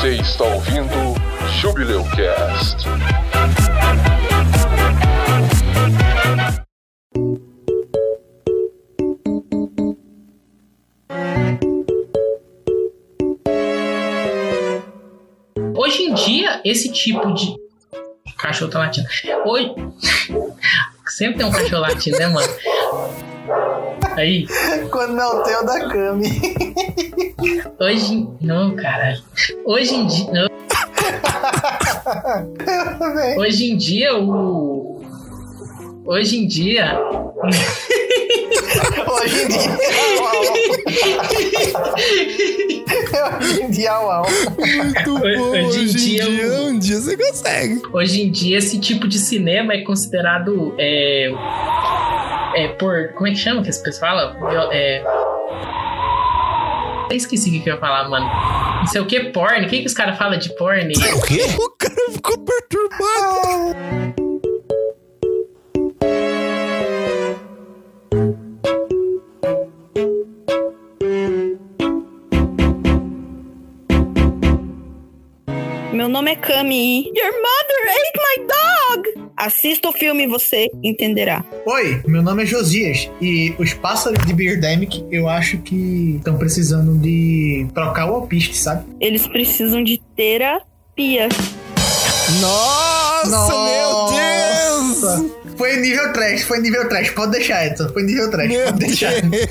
Você está ouvindo Jubileu Cast. Hoje em dia, esse tipo de. Cachorro tá latindo. Hoje. Sempre tem um cachorro latindo, né, mano? Aí. Quando não é o teu da Cami. Hoje. Não, caralho. Hoje em dia. Não. Hoje em dia, o. Hoje em dia. Hoje em dia. Hoje em dia, uau. Muito bom. hoje em dia dia, eu- um dia você consegue. Hoje em dia, esse tipo de cinema é considerado. É, é por. Como é que chama que as pessoas falam? É. Eu esqueci o que que eu ia falar, mano. Não sei o que, porn. O que, que os caras falam de porn? O quê? O cara ficou perturbado. Meu nome é Cami. Your mother ate my dog! Assista o filme e você entenderá. Oi, meu nome é Josias e os pássaros de Birdemic eu acho que estão precisando de trocar o alpiste, sabe? Eles precisam de terapia. Nossa, meu Deus! Foi nível trash, foi nível trash. Pode deixar, Edson. Foi nível trash, Meu pode deixar. Deus!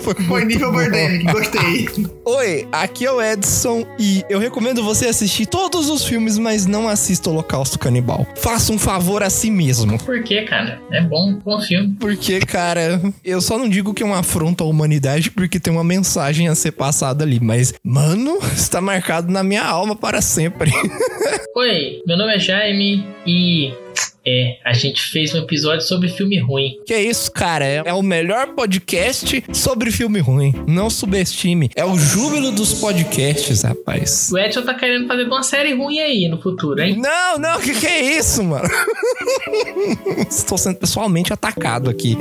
Foi, Foi nível. Birdemic, gostei. Oi, aqui é o Edson e eu recomendo você assistir todos os filmes, mas não assista Holocausto Canibal. Faça um favor a si mesmo. Por quê, cara? É bom, bom filme. Porque, cara, eu só não digo que é uma afronta à humanidade porque tem uma mensagem a ser passada ali, mas, mano, está marcado na minha alma para sempre. Oi, meu nome é Jaime e. É, a gente fez um episódio sobre filme ruim. Que é isso, cara? É, é o melhor podcast sobre filme ruim. Não subestime. É o júbilo dos podcasts, rapaz. O Edson tá querendo fazer uma série ruim aí no futuro, hein? Não, não, que que é isso, mano? Estou sendo pessoalmente atacado aqui.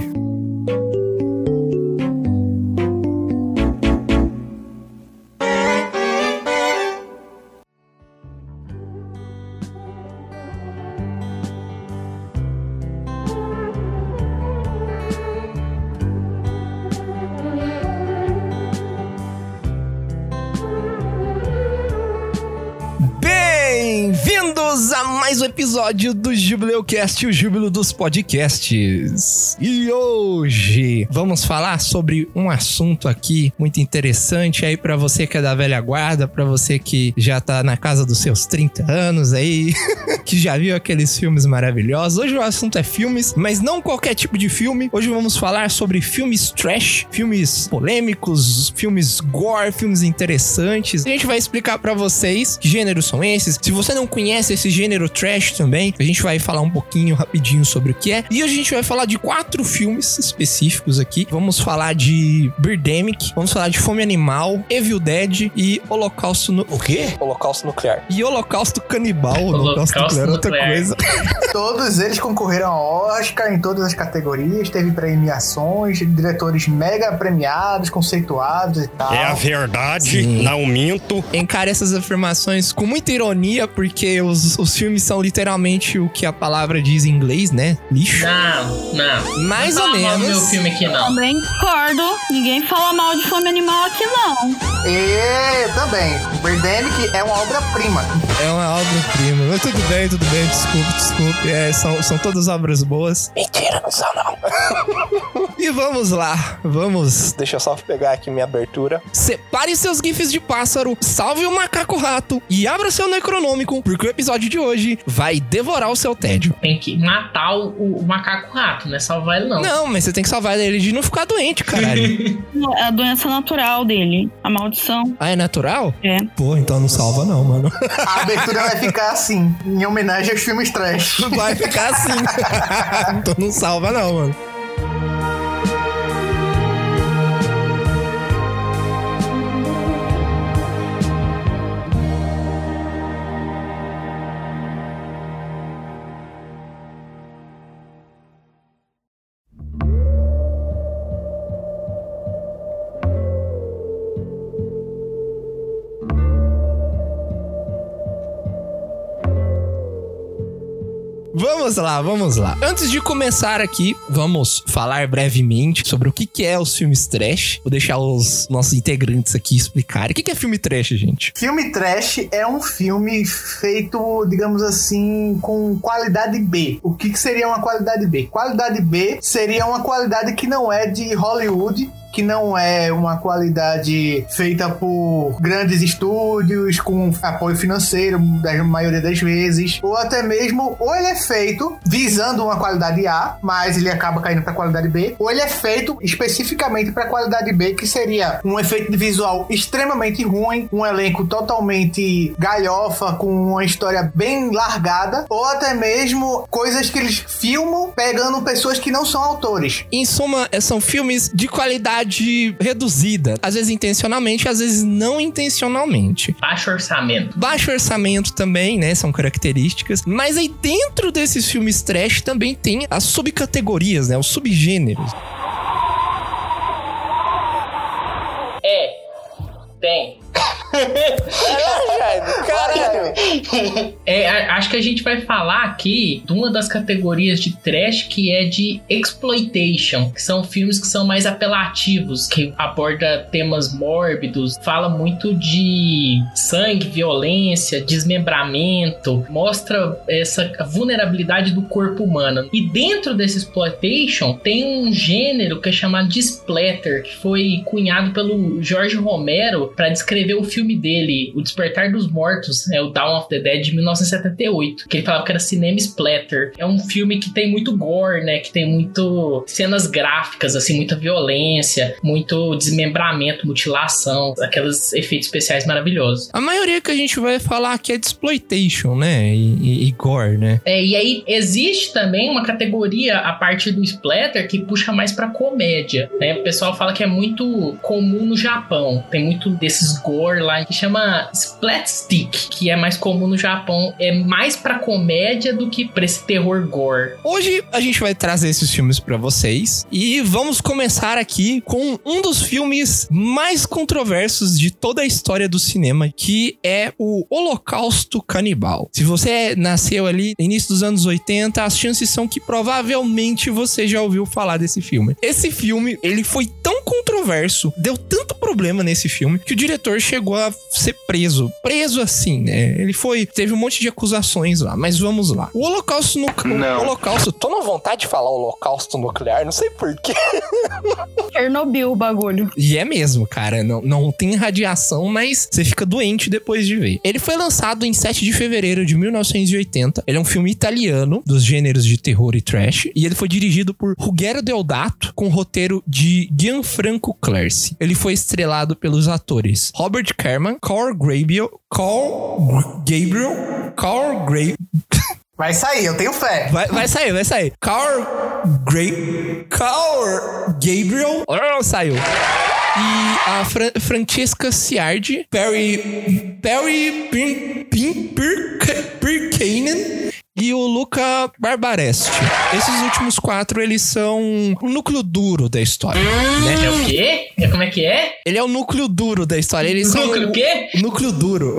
Episódio do Jubileucast, o júbilo dos podcasts. E hoje vamos falar sobre um assunto aqui muito interessante aí pra você que é da velha guarda, pra você que já tá na casa dos seus 30 anos aí, que já viu aqueles filmes maravilhosos. Hoje o assunto é filmes, mas não qualquer tipo de filme. Hoje vamos falar sobre filmes trash, filmes polêmicos, filmes gore, filmes interessantes. A gente vai explicar pra vocês que gêneros são esses. Se você não conhece esse gênero trash também, a gente vai falar um pouquinho rapidinho sobre o que é. E a gente vai falar de quatro filmes específicos aqui. Vamos falar de Birdemic, vamos falar de Fome Animal, Evil Dead e Holocausto no... O quê? Holocausto Nuclear. E Holocausto Canibal. Holocausto, Holocausto Nuclear é outra Nuclear. coisa. Todos eles concorreram ao Oscar em todas as categorias, teve premiações, diretores mega premiados, conceituados e tal. É a verdade, Sim. não minto. Encare essas afirmações com muita ironia, porque os, os filmes são literalmente o que a palavra diz em inglês, né? Lixo. Não, não. Mais não ou menos. meu filme aqui, não. Também discordo. Ninguém fala mal de fome animal aqui, não. E também, Birdemic é uma obra-prima. É uma obra-prima. Mas tudo bem, tudo bem, desculpe, desculpe. É, são, são todas obras boas. Mentira, não são não. e vamos lá, vamos. Deixa eu só pegar aqui minha abertura. Separe seus gifs de pássaro, salve o macaco rato e abra seu necronômico, porque o episódio de hoje vai devorar o seu tédio. Tem que matar o, o- macaco rato, não é salvar ele, não. Não, mas você tem que salvar ele de não ficar doente, caralho. É a doença natural dele. A maldição. ah, é natural? É. Pô, então não salva não, mano. A abertura vai ficar assim, em homenagem aos filmes trash. Vai ficar assim. então não salva não, mano. Vamos lá, vamos lá. Antes de começar aqui, vamos falar brevemente sobre o que, é os filmes trash. Vou deixar os nossos integrantes aqui explicarem. O que, é filme trash, gente? Filme trash é um filme feito, digamos assim, com qualidade B. O que seria uma qualidade B? Qualidade B seria uma qualidade que não é de Hollywood, que não é uma qualidade feita por grandes estúdios com apoio financeiro da maioria das vezes, ou até mesmo ou ele é feito visando uma qualidade A, mas ele acaba caindo para qualidade B, ou ele é feito especificamente para qualidade B, que seria um efeito visual extremamente ruim, um elenco totalmente galhofa com uma história bem largada, ou até mesmo coisas que eles filmam pegando pessoas que não são autores. Em suma, são filmes de qualidade reduzida. Às vezes intencionalmente, às vezes não intencionalmente. Baixo orçamento. Baixo orçamento também, né? São características. Mas aí dentro desses filmes trash também tem as subcategorias, né? Os subgêneros. É. Tem. Caralho! É, acho que a gente vai falar aqui de uma das categorias de trash que é de exploitation, que são filmes que são mais apelativos, que aborda temas mórbidos, fala muito de sangue, violência, desmembramento, mostra essa vulnerabilidade do corpo humano. E dentro desse exploitation tem um gênero que é chamado de splatter, que foi cunhado pelo Jorge Romero para descrever o filme dele, O Despertar dos Mortos, é o Dawn of the Dead de 1978, que ele falava que era cinema splatter. É um filme que tem muito gore, né, que tem muito cenas gráficas, assim, muita violência, muito desmembramento, mutilação, aqueles efeitos especiais maravilhosos. A maioria que a gente vai falar aqui é de exploitation, né? E, e- e gore, né? É, e aí existe também uma categoria a partir do splatter que puxa mais pra comédia, né? O pessoal fala que é muito comum no Japão. Tem muito desses gore lá que chama splatstick, que é mais comum no Japão, é mais pra comédia do que pra esse terror gore. Hoje a gente vai trazer esses filmes pra vocês e vamos começar aqui com um dos filmes mais controversos de toda a história do cinema, que é o Holocausto Canibal. Se você nasceu ali no início dos anos 80, as chances são que provavelmente você já ouviu falar desse filme. Esse filme, ele foi tão controverso, deu tanto problema nesse filme que o diretor chegou a ser preso. Preso assim, né? Ele foi, teve um monte de acusações lá, mas vamos lá. O Holocausto no Não. o Holocausto, tô na vontade de falar Holocausto nuclear, não sei porquê. Chernobyl o bagulho. E é mesmo, cara. Não, não tem radiação, mas você fica doente depois de ver. Ele foi lançado em 7 de fevereiro de 1980. Ele é um filme italiano dos gêneros de terror e trash. E ele foi dirigido por Ruggero Deodato, com roteiro de Gianfranco Clerci. Ele foi estrelado pelos atores Robert Kerman, Carl Gabriel, Carl Gabriel, Carl Gra Vai sair, eu tenho fé. Vai, vai sair, vai sair. Carl Gra Carl Gabriel. Oh, saiu. E a Fra Francesca Ciardi, Perry. Perry Pirkanen e o Luca Barbaresti. Esses últimos quatro, eles são o núcleo duro da história. Né? É o quê? É como é que é? Ele é o núcleo duro da história. Eles são Núcleo o quê? o núcleo duro.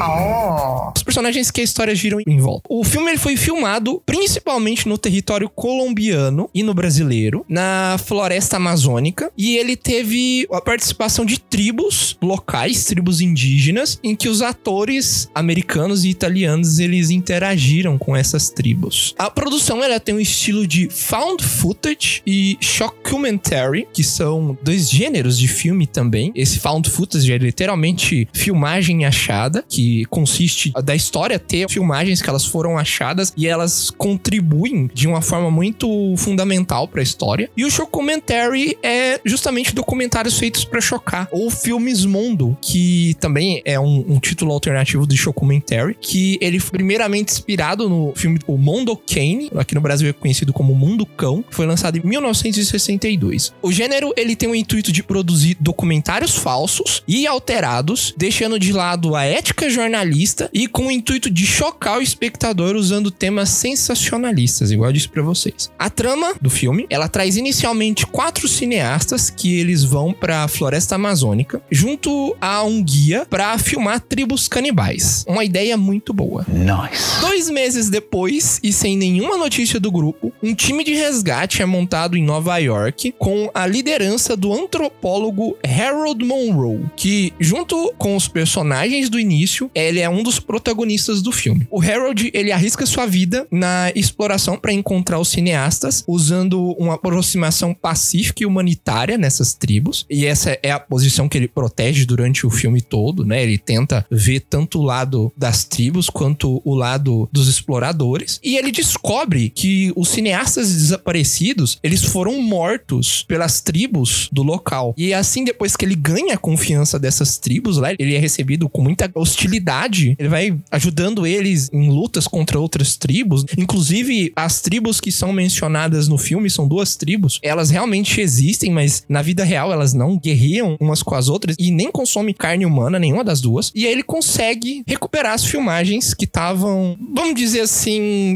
Oh. os personagens que a história giram em volta. O filme ele foi filmado principalmente no território colombiano e no brasileiro, na floresta amazônica, e ele teve a participação de tribos locais, tribos indígenas, em que os atores americanos e italianos eles interagiram com essas tribos. A produção ela tem um estilo de found footage e shockumentary, que são dois gêneros de filme também. Esse found footage é literalmente filmagem achada, que consiste da história ter filmagens que elas foram achadas e elas contribuem de uma forma muito fundamental para a história. E o shockumentary é justamente documentários feitos para chocar, ou filmes mundo, que também é um, um título alternativo do shockumentary, que ele foi primeiramente inspirado no filme O Mondo Kane, aqui no Brasil é conhecido como Mundo Cão, foi lançado em 1962. O gênero ele tem o intuito de produzir documentários falsos e alterados, deixando de lado a ética jornalista e com o intuito de chocar o espectador usando temas sensacionalistas, igual eu disse pra vocês. A trama do filme, ela traz inicialmente quatro cineastas que eles vão pra floresta amazônica, junto a um guia pra filmar tribos canibais. Uma ideia muito boa. Nice. Dois meses depois, e sem nenhuma notícia do grupo, um time de resgate é montado em Nova York com a liderança do antropólogo Harold Monroe, que, junto com os personagens do início, ele é um dos protagonistas do filme. O Harold, ele arrisca sua vida na exploração para encontrar os cineastas, usando uma aproximação pacífica e humanitária nessas tribos, e essa é a posição que ele protege durante o filme todo, né? Ele tenta ver tanto o lado das tribos quanto o lado dos exploradores, e ele descobre que os cineastas desaparecidos, eles foram mortos pelas tribos do local. E assim, depois que ele ganha a confiança dessas tribos lá, ele é recebido com muita hostilidade. Ele vai ajudando eles em lutas contra outras tribos. Inclusive, as tribos que são mencionadas no filme são duas tribos. Elas realmente existem, mas na vida real elas não guerreiam umas com as outras e nem consomem carne humana, nenhuma das duas. E aí ele consegue recuperar as filmagens que estavam, vamos dizer assim,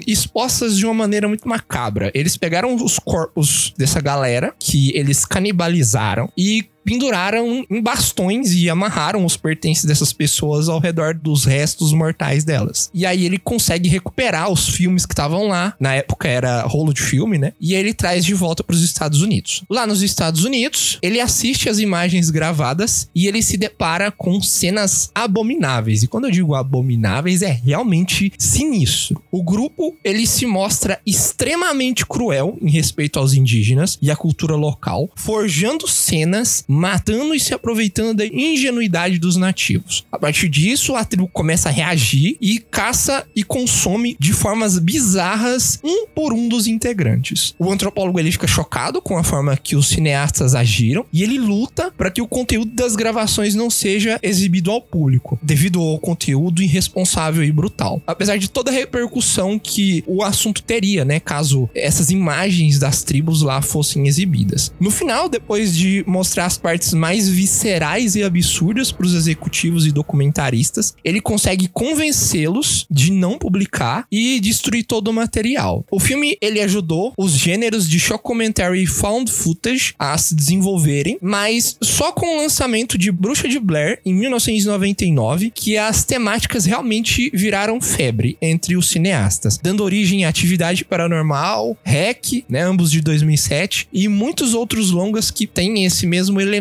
expostas de uma maneira muito macabra. Eles pegaram os corpos dessa galera que eles canibalizaram e penduraram em bastões e amarraram os pertences dessas pessoas ao redor dos restos mortais delas. E aí ele consegue recuperar os filmes que estavam lá. Na época era rolo de filme, né? E ele traz de volta para os Estados Unidos. Lá nos Estados Unidos, ele assiste as imagens gravadas e ele se depara com cenas abomináveis. E quando eu digo abomináveis, é realmente sinistro. O grupo, ele se mostra extremamente cruel em respeito aos indígenas e à cultura local, forjando cenas matando e se aproveitando da ingenuidade dos nativos. A partir disso, a tribo começa a reagir e caça e consome de formas bizarras um por um dos integrantes. O antropólogo ele fica chocado com a forma que os cineastas agiram e ele luta para que o conteúdo das gravações não seja exibido ao público, devido ao conteúdo irresponsável e brutal. Apesar de toda a repercussão que o assunto teria, né, caso essas imagens das tribos lá fossem exibidas. No final, depois de mostrar as partes mais viscerais e absurdas para os executivos e documentaristas, ele consegue convencê-los de não publicar e destruir todo o material. O filme ele ajudou os gêneros de shock commentary e found footage a se desenvolverem, mas só com o lançamento de Bruxa de Blair em 1999 que as temáticas realmente viraram febre entre os cineastas, dando origem a Atividade Paranormal, REC, né, ambos de 2007 e muitos outros longas que têm esse mesmo elemento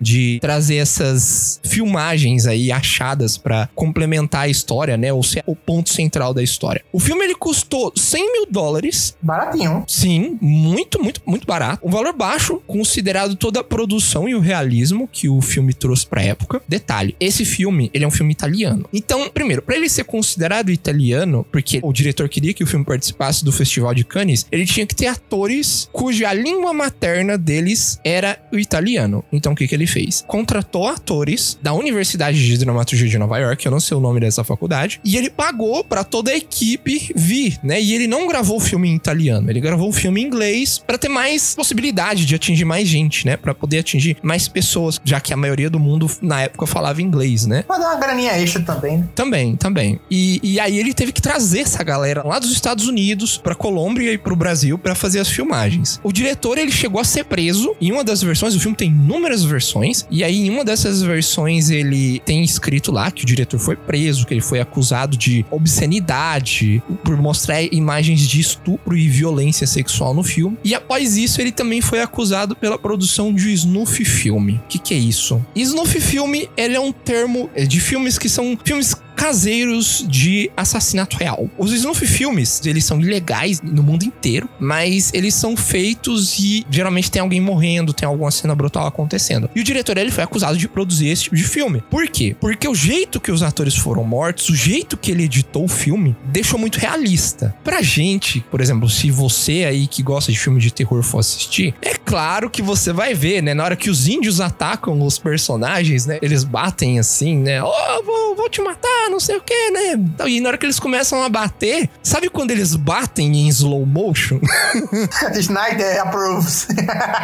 de trazer essas filmagens aí achadas para complementar a história, né? Ou ser o ponto central da história. O filme ele custou 100 mil dólares. Baratinho. Sim, muito, muito, muito barato. Um valor baixo, considerado toda a produção e o realismo que o filme trouxe pra época. Detalhe, esse filme, ele é um filme italiano. Então, primeiro, para ele ser considerado italiano, porque o diretor queria que o filme participasse do Festival de Cannes, ele tinha que ter atores cuja língua materna deles era o italiano. Então, o que que ele fez? Contratou atores da Universidade de Dramaturgia de Nova York, eu não sei o nome dessa faculdade, e ele pagou para toda a equipe vir, né? E ele não gravou o filme em italiano, ele gravou o filme em inglês para ter mais possibilidade de atingir mais gente, né? Para poder atingir mais pessoas, já que a maioria do mundo na época falava inglês, né? Pra dar uma graninha extra também, né? Também, também. E, e aí ele teve que trazer essa galera lá dos Estados Unidos pra Colômbia e pro Brasil pra fazer as filmagens. O diretor, ele chegou a ser preso em uma das versões, o filme tem inúmeras versões, e aí em uma dessas versões ele tem escrito lá que o diretor foi preso, que ele foi acusado de obscenidade por mostrar imagens de estupro e violência sexual no filme. E após isso, ele também foi acusado pela produção de snuff filme. O que, que é isso? Snuff filme, ele é um termo de filmes que são filmes caseiros de assassinato real. Os snuff filmes, eles são ilegais no mundo inteiro, mas eles são feitos e geralmente tem alguém morrendo, tem alguma cena brutal acontecendo. E o diretor ele foi acusado de produzir esse tipo de filme. Por quê? Porque o jeito que os atores foram mortos, o jeito que ele editou o filme, deixou muito realista. Pra gente, por exemplo, se você aí que gosta de filme de terror for assistir, é claro que você vai ver, né? Na hora que os índios atacam os personagens, né? Eles batem assim, né? Oh, vou, vou te matar, não sei o que, né? E na hora que eles começam a bater, sabe quando eles batem em slow motion? Snyder approves.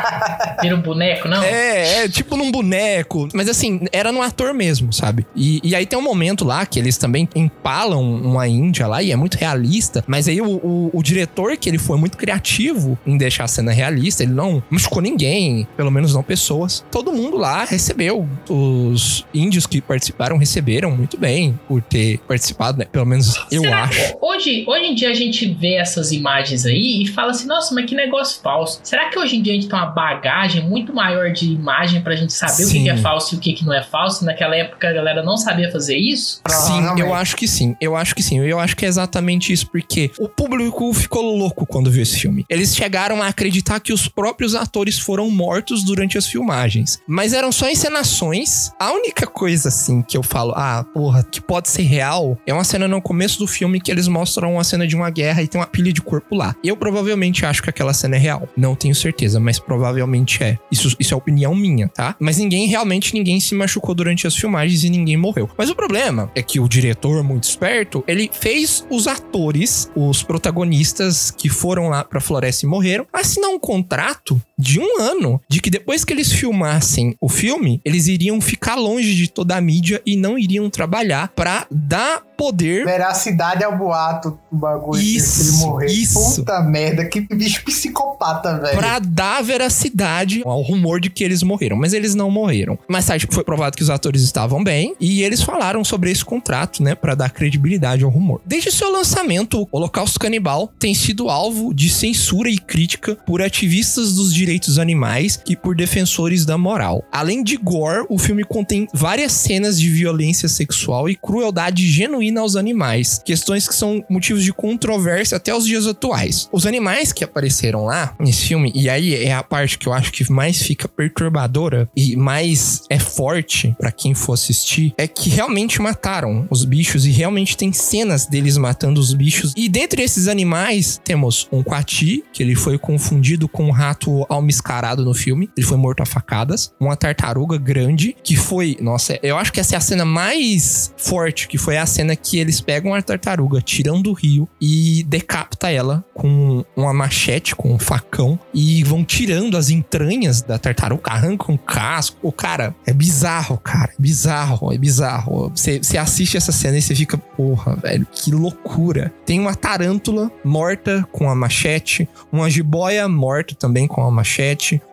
Vira um boneco, não? É, é tipo num boneco. Mas assim, era no ator mesmo, sabe? E, e aí tem um momento lá que eles também empalam uma índia lá e é muito realista. Mas aí o, o, o diretor, que ele foi muito criativo em deixar a cena realista, ele não machucou ninguém, pelo menos não pessoas. Todo mundo lá recebeu. Os índios que participaram receberam muito bem por ter participado, né? Pelo menos eu Será- acho. Hoje, hoje em dia a gente vê essas imagens aí e fala assim, nossa, mas que negócio falso. Será que hoje em dia a gente tem uma bagagem muito maior de imagem pra gente saber o que Sim. é falso e o que não é falso? Naquela época a galera não sabia fazer isso? Sim, eu acho que sim. Eu acho que sim. Eu acho que é exatamente isso, porque o público ficou louco quando viu esse filme. Eles chegaram a acreditar que os próprios atores foram mortos durante as filmagens. Mas eram só encenações. A única coisa, assim, que eu falo, ah, porra, que pode ser real, é uma cena no começo do filme que eles mostram uma cena de uma guerra e tem uma pilha de corpo lá. Eu provavelmente acho que aquela cena é real. Não tenho certeza, mas provavelmente é. Isso, isso é opinião minha, tá? Mas ninguém, realmente, ninguém se machucou durante as filmagens e ninguém morreu. Mas o problema é que o diretor, muito esperto, ele fez os atores, os protagonistas que foram lá pra floresta e morreram, assinar um contrato de um ano de que depois que eles filmassem o filme, eles iriam ficar longe de toda a mídia e não iriam trabalhar pra dar poder Veracidade ao boato do bagulho Isso, ele morrer. isso. Puta merda, que bicho psicopata, velho. Pra dar veracidade ao rumor de que eles morreram. Mas eles não morreram. Mais tarde foi provado que os atores estavam bem e eles falaram sobre esse contrato, né, Pra dar credibilidade ao rumor. Desde seu lançamento, o Holocausto Canibal tem sido alvo de censura e crítica por ativistas dos direitos animais e por defensores da moral. Além de gore, o filme contém várias cenas de violência sexual e crueldade genuína aos animais, questões que são motivos de controvérsia até os dias atuais. Os animais que apareceram lá nesse filme, e aí é a parte que eu acho que mais fica perturbadora e mais é forte pra quem for assistir, é que realmente mataram os bichos e realmente tem cenas deles matando os bichos. E dentre esses animais, temos um coati, que ele foi confundido com um rato almiscarado no filme, ele foi morto a facadas, uma tartaruga grande, que foi, nossa, eu acho que essa é a cena mais forte, que foi a cena que eles pegam a tartaruga, tiram do rio e decapita ela com uma machete, com um facão, e vão tirando as entranhas da tartaruga, arrancam o casco. O cara, é bizarro, cara. É bizarro, é bizarro. Você você assiste essa cena e você fica, porra, velho, que loucura. Tem uma tarântula morta com a machete, uma jiboia morta também com a machete,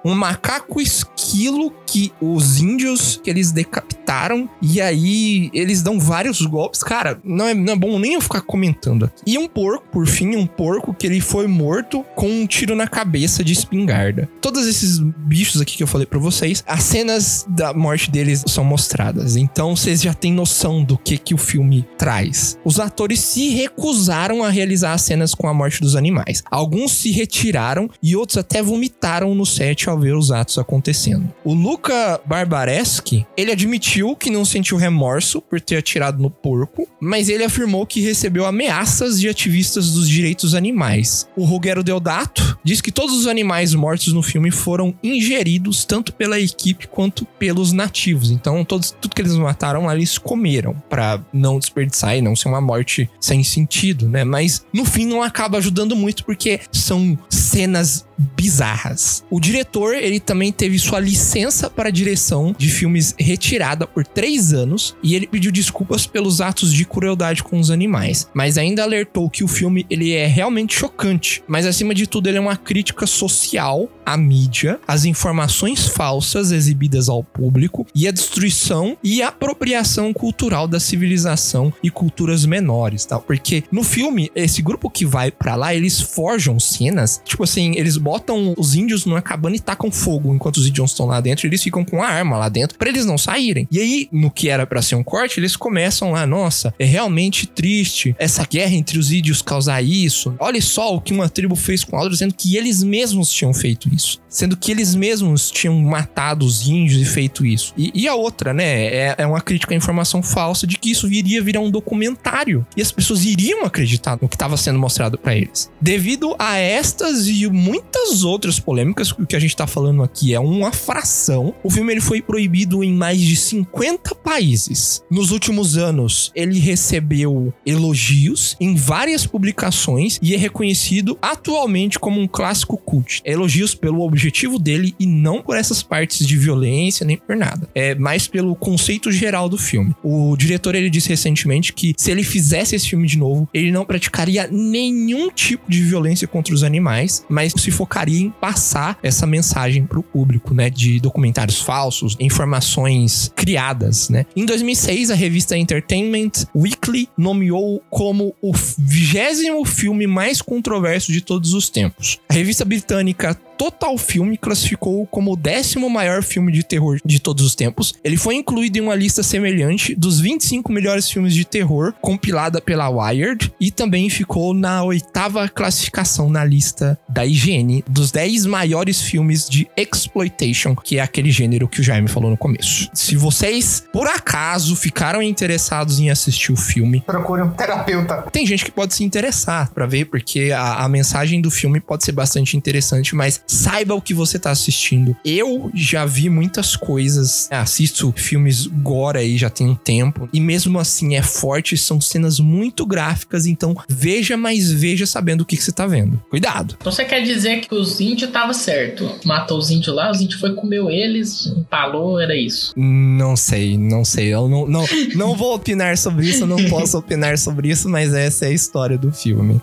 um macaco esquilo que os índios que eles decapitaram e aí eles dão vários golpes. Cara, não é, não é bom nem eu ficar comentando aqui. E um porco, por fim, um porco que ele foi morto com um tiro na cabeça de espingarda. Todos esses bichos aqui que eu falei pra vocês, as cenas da morte deles são mostradas. Então vocês já têm noção do que que o filme traz. Os atores se recusaram a realizar as cenas com a morte dos animais. Alguns se retiraram e outros até vomitaram no set ao ver os atos acontecendo. O Luca Barbareschi, ele admitiu que não sentiu remorso por ter atirado no porco, mas ele afirmou que recebeu ameaças de ativistas dos direitos animais. O Ruggero Deodato diz que todos os animais mortos no filme foram ingeridos tanto pela equipe quanto pelos nativos. Então, todos, tudo que eles mataram lá, eles comeram pra não desperdiçar e não ser uma morte sem sentido, né? Mas no fim não acaba ajudando muito porque são cenas bizarras. O diretor, ele também teve sua licença para direção de filmes retirada por três anos e ele pediu desculpas pelos atos de crueldade com os animais, mas ainda alertou que o filme ele é realmente chocante, mas acima de tudo ele é uma crítica social à mídia, às informações falsas exibidas ao público e à destruição e apropriação cultural da civilização e culturas menores, tá? Porque no filme esse grupo que vai pra lá, eles forjam cenas, tipo assim, eles botam os índios numa cabana e tacam fogo enquanto os índios estão lá dentro, eles ficam com a arma lá dentro pra eles não saírem. E aí, no que era pra ser um corte, eles começam lá, nossa, é realmente triste essa guerra entre os índios causar isso. Olha só o que uma tribo fez com a outra, sendo que eles mesmos tinham feito isso. Sendo que eles mesmos tinham matado os índios e feito isso. E, e a outra, né, é, é uma crítica à informação falsa de que isso viria virar um documentário. E as pessoas iriam acreditar no que estava sendo mostrado pra eles. Devido a estas e muitas muitas outras polêmicas. O que a gente tá falando aqui é uma fração. O filme ele foi proibido em mais de 50 países. Nos últimos anos, ele recebeu elogios em várias publicações e é reconhecido atualmente como um clássico cult. Elogios pelo objetivo dele e não por essas partes de violência nem por nada. É mais pelo conceito geral do filme. O diretor ele disse recentemente que se ele fizesse esse filme de novo, ele não praticaria nenhum tipo de violência contra os animais, mas se focaria em passar essa mensagem para o público, né, de documentários falsos, informações criadas, né? Em 2006, a revista Entertainment Weekly nomeou como o vigésimo filme mais controverso de todos os tempos. A revista britânica Total Film classificou como o décimo maior filme de terror de todos os tempos. Ele foi incluído em uma lista semelhante dos 25 melhores filmes de terror compilada pela Wired e também ficou na oitava classificação na lista da IGN dos 10 maiores filmes de exploitation, que é aquele gênero que o Jaime falou no começo. Se vocês, por acaso, ficaram interessados em assistir o filme, Procure um terapeuta. tem gente que pode se interessar pra ver, porque a, a mensagem do filme pode ser bastante interessante, mas saiba o que você tá assistindo. Eu já vi muitas coisas, assisto filmes gore aí já tem um tempo, e mesmo assim é forte, são cenas muito gráficas, então veja, mas veja sabendo o que, que você tá vendo. Cuidado. Então você quer dizer que os índios tava certo. Matou os índios lá, os índios foi comeu eles, empalou, era isso. Não sei, não sei. Eu não, não, não vou opinar sobre isso, eu não posso opinar sobre isso, mas essa é a história do filme.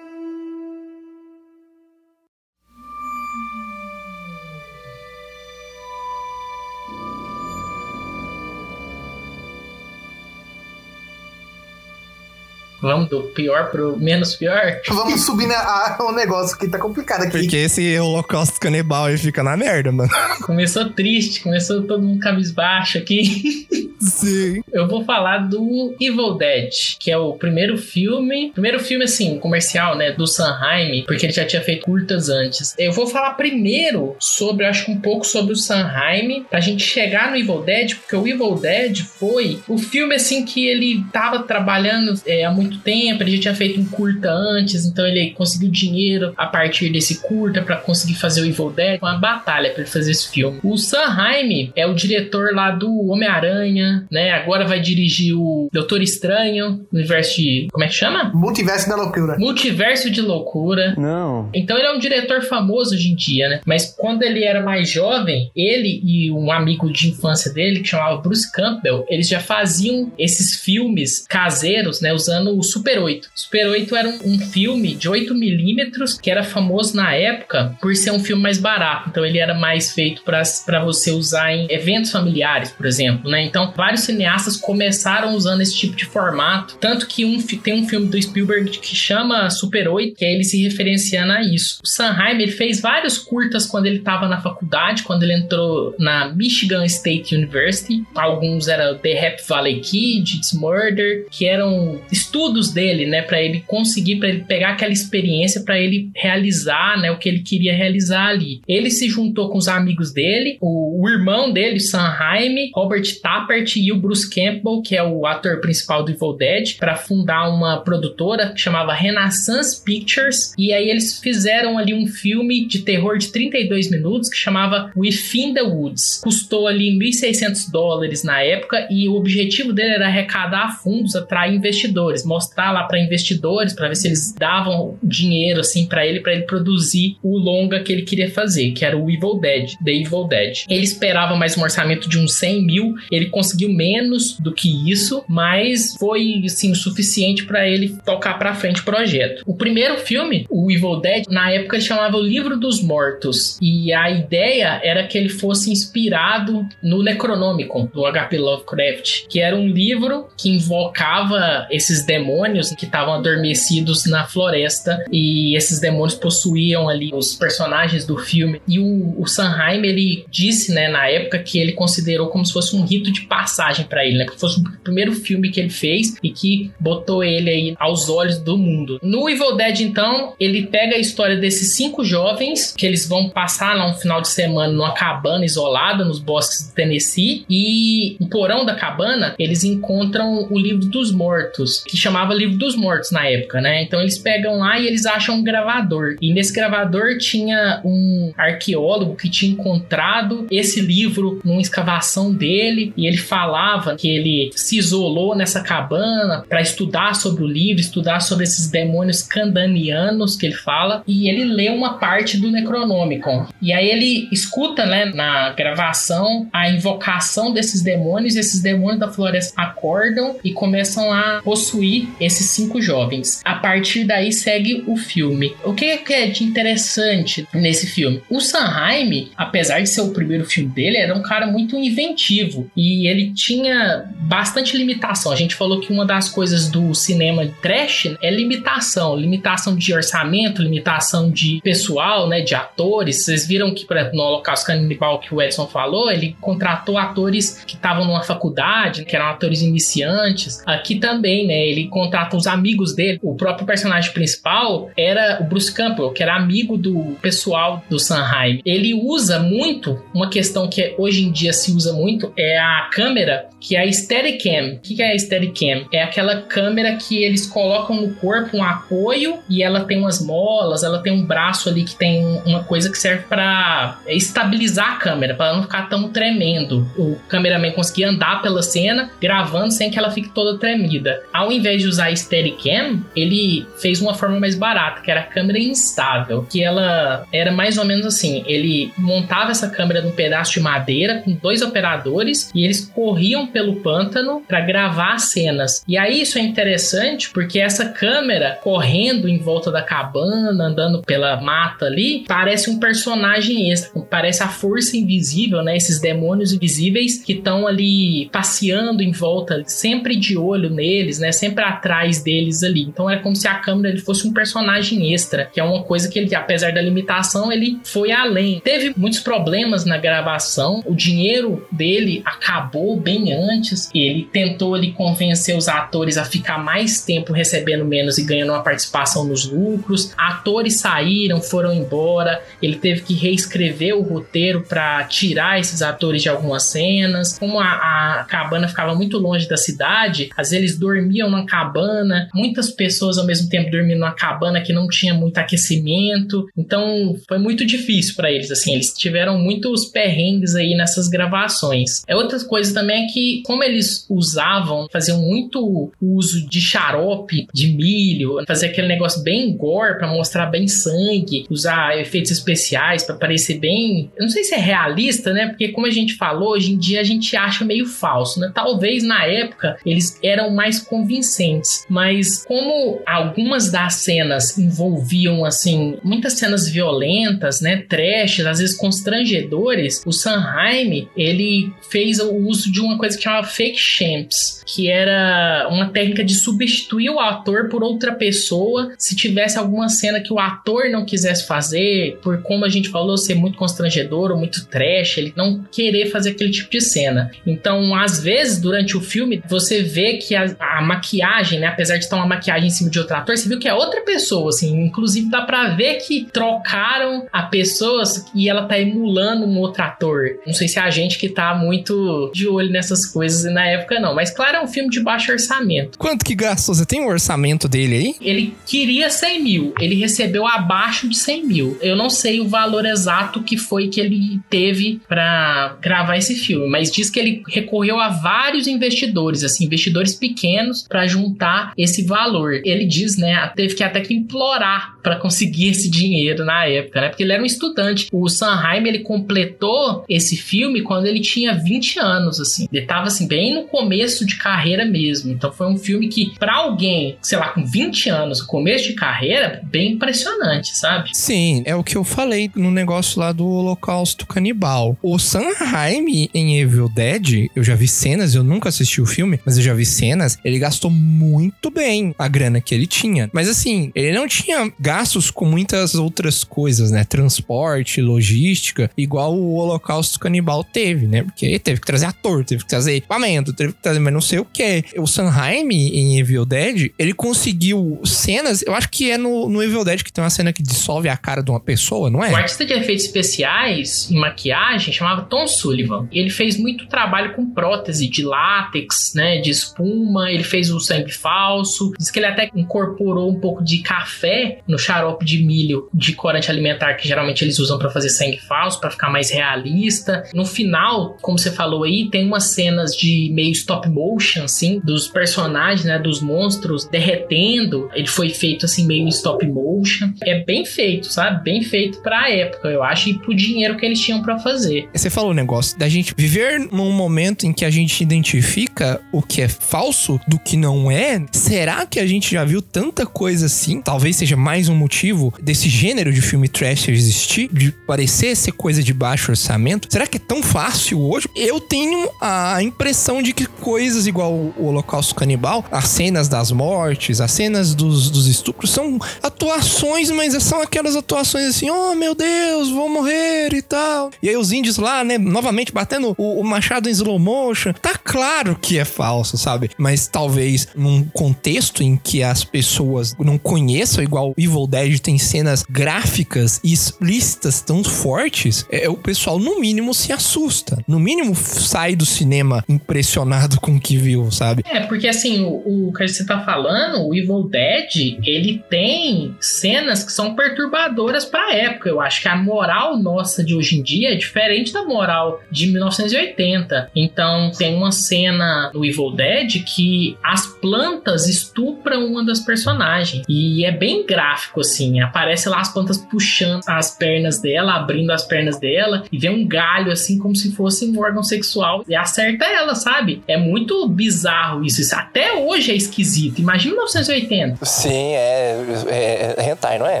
Vamos do pior pro menos pior? Vamos subir na, a, o negócio que tá complicado aqui. Porque esse holocausto canibal aí fica na merda, mano. Começou triste, começou todo mundo cabisbaixo aqui. Sim. Eu vou falar do Evil Dead, que é o primeiro filme, primeiro filme assim, comercial, né, do Sanheim, porque ele já tinha feito curtas antes. Eu vou falar primeiro sobre, acho que um pouco sobre o Sanheim, pra gente chegar no Evil Dead, porque o Evil Dead foi o filme assim que ele tava trabalhando é, há muito tempo, ele já tinha feito um curta antes, então ele conseguiu dinheiro a partir desse curta pra conseguir fazer o Evil Dead, uma batalha pra ele fazer esse filme. O Sanheim é o diretor lá do Homem-Aranha, né? Agora vai dirigir o Doutor Estranho, universo de. Como é que chama? Multiverso da loucura. Multiverso de loucura. Não. Então ele é um diretor famoso hoje em dia, né? Mas quando ele era mais jovem, ele e um amigo de infância dele, que chamava Bruce Campbell, eles já faziam esses filmes caseiros, né? Usando o Super 8. Super 8 era um, um filme de 8mm que era famoso na época por ser um filme mais barato. Então ele era mais feito para você usar em eventos familiares, por exemplo, né? Então vários cineastas começaram usando esse tipo de formato. Tanto que um, tem um filme do Spielberg que chama Super 8, que é ele se referenciando a isso. O Sanheim fez vários curtas quando ele estava na faculdade, quando ele entrou na Michigan State University. Alguns eram The Happy Valley Kid, It's Murder, que eram estudos dele, né, para ele conseguir, para ele pegar aquela experiência, para ele realizar, né, o que ele queria realizar ali. Ele se juntou com os amigos dele, o, o irmão dele, Sanheim, Robert Tappert e o Bruce Campbell, que é o ator principal do Evil Dead, para fundar uma produtora que chamava Renaissance Pictures. E aí eles fizeram ali um filme de terror de 32 minutos que chamava Within the Woods. Custou ali 1.600 dólares na época e o objetivo dele era arrecadar fundos, atrair investidores, mostrar lá para investidores para ver se eles davam dinheiro assim para ele para ele produzir o longa que ele queria fazer, que era o Evil Dead, The Evil Dead. Ele esperava mais um orçamento de uns 100 mil, ele conseguiu menos do que isso, mas foi assim o suficiente para ele tocar para frente o projeto. O primeiro filme, o Evil Dead, na época chamava o Livro dos Mortos e a ideia era que ele fosse inspirado no Necronomicon do H.P. Lovecraft, que era um livro que invocava esses demônios que estavam adormecidos na floresta e esses demônios possuíam ali os personagens do filme. E o, o Sanheim ele disse, né, na época que ele considerou como se fosse um rito de passagem passagem pra ele, né? Porque fosse o primeiro filme que ele fez e que botou ele aí aos olhos do mundo. No Evil Dead, então, ele pega a história desses cinco jovens que eles vão passar lá um final de semana numa cabana isolada nos bosques de Tennessee e no porão da cabana eles encontram o livro dos mortos, que chamava livro dos mortos na época, né? Então eles pegam lá e eles acham um gravador. E nesse gravador tinha um arqueólogo que tinha encontrado esse livro numa escavação dele e ele falava que ele se isolou nessa cabana para estudar sobre o livro, estudar sobre esses demônios candanianos que ele fala e ele lê uma parte do Necronomicon. E aí ele escuta, né, na gravação a invocação desses demônios, e esses demônios da floresta acordam e começam a possuir esses cinco jovens. A partir daí segue o filme. O que é de interessante nesse filme? O Sanheim, apesar de ser o primeiro filme dele, era um cara muito inventivo e ele tinha bastante limitação. A gente falou que uma das coisas do cinema trash é limitação, limitação de orçamento, limitação de pessoal, né, de atores. Vocês viram que, exemplo, no Holocausto Canibal que o Edson falou, ele contratou atores que estavam numa faculdade, que eram atores iniciantes. Aqui também, né, ele contrata os amigos dele. O próprio personagem principal era o Bruce Campbell, que era amigo do pessoal do Sanheim. Ele usa muito uma questão que hoje em dia se usa muito é a câmera que é a Steadicam. O que é a Steadicam? É aquela câmera que eles colocam no corpo um apoio e ela tem umas molas, ela tem um braço ali que tem uma coisa que serve para estabilizar a câmera, para não ficar tão tremendo. O cameraman conseguir andar pela cena gravando sem que ela fique toda tremida. Ao invés de usar a Steadicam, ele fez uma forma mais barata, que era a câmera instável, que ela era mais ou menos assim, ele montava essa câmera num pedaço de madeira com dois operadores e eles corriam pelo pântano para gravar cenas. E aí isso é interessante porque essa câmera correndo em volta da cabana, andando pela mata ali, parece um personagem extra, parece a força invisível, né? Esses demônios invisíveis que estão ali passeando em volta, sempre de olho neles, né? Sempre atrás deles ali. Então é como se a câmera ele fosse um personagem extra, que é uma coisa que ele, apesar da limitação, ele foi além. Teve muitos problemas na gravação, o dinheiro dele acabou bem antes. Ele tentou ali convencer os atores a ficar mais tempo recebendo menos e ganhando uma participação nos lucros. Atores saíram, foram embora. Ele teve que reescrever o roteiro para tirar esses atores de algumas cenas. Como a, a cabana ficava muito longe da cidade, às vezes eles dormiam na cabana. Muitas pessoas ao mesmo tempo dormindo numa cabana que não tinha muito aquecimento. Então foi muito difícil para eles. Assim, eles tiveram muitos perrengues aí nessas gravações. É outra coisa também é que como eles usavam, faziam muito uso de xarope, de milho, fazer aquele negócio bem gore para mostrar bem sangue, usar efeitos especiais para parecer bem, eu não sei se é realista, né? Porque como a gente falou, hoje em dia a gente acha meio falso, né? Talvez na época eles eram mais convincentes, mas como algumas das cenas envolviam assim muitas cenas violentas, né? Trash, às vezes constrangedores, o Sanheim ele fez o uso de uma coisa que chamava fake champs, que era uma técnica de substituir o ator por outra pessoa se tivesse alguma cena que o ator não quisesse fazer, por como a gente falou, ser muito constrangedor ou muito trash, ele não querer fazer aquele tipo de cena. Então, às vezes, durante o filme, você vê que a, a maquiagem, né, apesar de estar uma maquiagem em cima de outro ator, você viu que é outra pessoa, assim, inclusive dá pra ver que trocaram a pessoa e ela tá emulando um outro ator. Não sei se é a gente que tá muito de olho nessas coisas na época, não. Mas claro, é um filme de baixo orçamento. Quanto que gastou? Você tem o um orçamento dele aí? Ele queria 100 mil. Ele recebeu abaixo de 100 mil. Eu não sei o valor exato que foi que ele teve para gravar esse filme, mas diz que ele recorreu a vários investidores, assim, investidores pequenos para juntar esse valor. Ele diz, né, teve que até que implorar para conseguir esse dinheiro na época, né? Porque ele era um estudante. O Sanheim, ele completou esse filme quando ele tinha 20 anos, assim. Ele tava assim bem no começo de carreira mesmo. Então foi um filme que para alguém, sei lá, com 20 anos, começo de carreira, bem impressionante, sabe? Sim, é o que eu falei no negócio lá do Holocausto Canibal. O Sanheim em Evil Dead, eu já vi cenas, eu nunca assisti o filme, mas eu já vi cenas, ele gastou muito bem a grana que ele tinha. Mas assim, ele não tinha gastos com muitas outras coisas, né? Transporte, logística, igual o Holocausto Canibal teve, né? Porque ele teve que trazer ator teve que trazer equipamento, teve que trazer mas não sei o que. O Sanheim em Evil Dead, ele conseguiu cenas, eu acho que é no, no Evil Dead que tem uma cena que dissolve a cara de uma pessoa, não é? O artista de efeitos especiais em maquiagem chamava Tom Sullivan. Ele fez muito trabalho com prótese de látex, né, de espuma, ele fez o sangue falso. Diz que ele até incorporou um pouco de café no xarope de milho de corante alimentar que geralmente eles usam para fazer sangue falso, para ficar mais realista. No final, como você falou aí, tem umas cenas de meio stop motion, assim, dos personagens, né, dos monstros derretendo. Ele foi feito assim meio stop motion. É bem feito, sabe? Bem feito pra época, eu acho, e pro dinheiro que eles tinham para fazer. Você falou o negócio da gente viver num momento em que a gente identifica o que é falso do que não é. Será que a gente já viu tanta coisa assim? Talvez seja mais um motivo desse gênero de filme trash existir, de parecer ser coisa de baixo orçamento. Será que é tão fácil hoje? Eu tenho a impressão de que coisas igual o Holocausto Canibal, as cenas das mortes, as cenas dos, dos estupros, são atuações, mas são aquelas atuações assim, oh meu Deus, vou morrer e tal. E aí os índios lá, né, novamente batendo o, o machado em slow motion. Tá claro que é falso, sabe? Mas talvez num contexto em que as pessoas não conheçam, igual Evil Dead tem cenas gráficas e explícitas tão fortes, é, o pessoal no mínimo se assusta. No mínimo sai do cinema impressionado com o que viu, sabe? É, porque assim, o, o que você tá falando, o Evil Dead, ele tem cenas que são perturbadoras pra época. Eu acho que a moral nossa de hoje em dia é diferente da moral de 1980. Então, tem uma cena no Evil Dead que as plantas estupram uma das personagens. E é bem gráfico, assim. Aparece lá as plantas puxando as pernas dela, abrindo as pernas dela, e vê um galho, assim, como se fosse um órgão sexual, e acerta ela, sabe? É muito bizarro isso. isso até hoje é esquisito. Imagina 1980. Sim, é, é, é hentai, não é?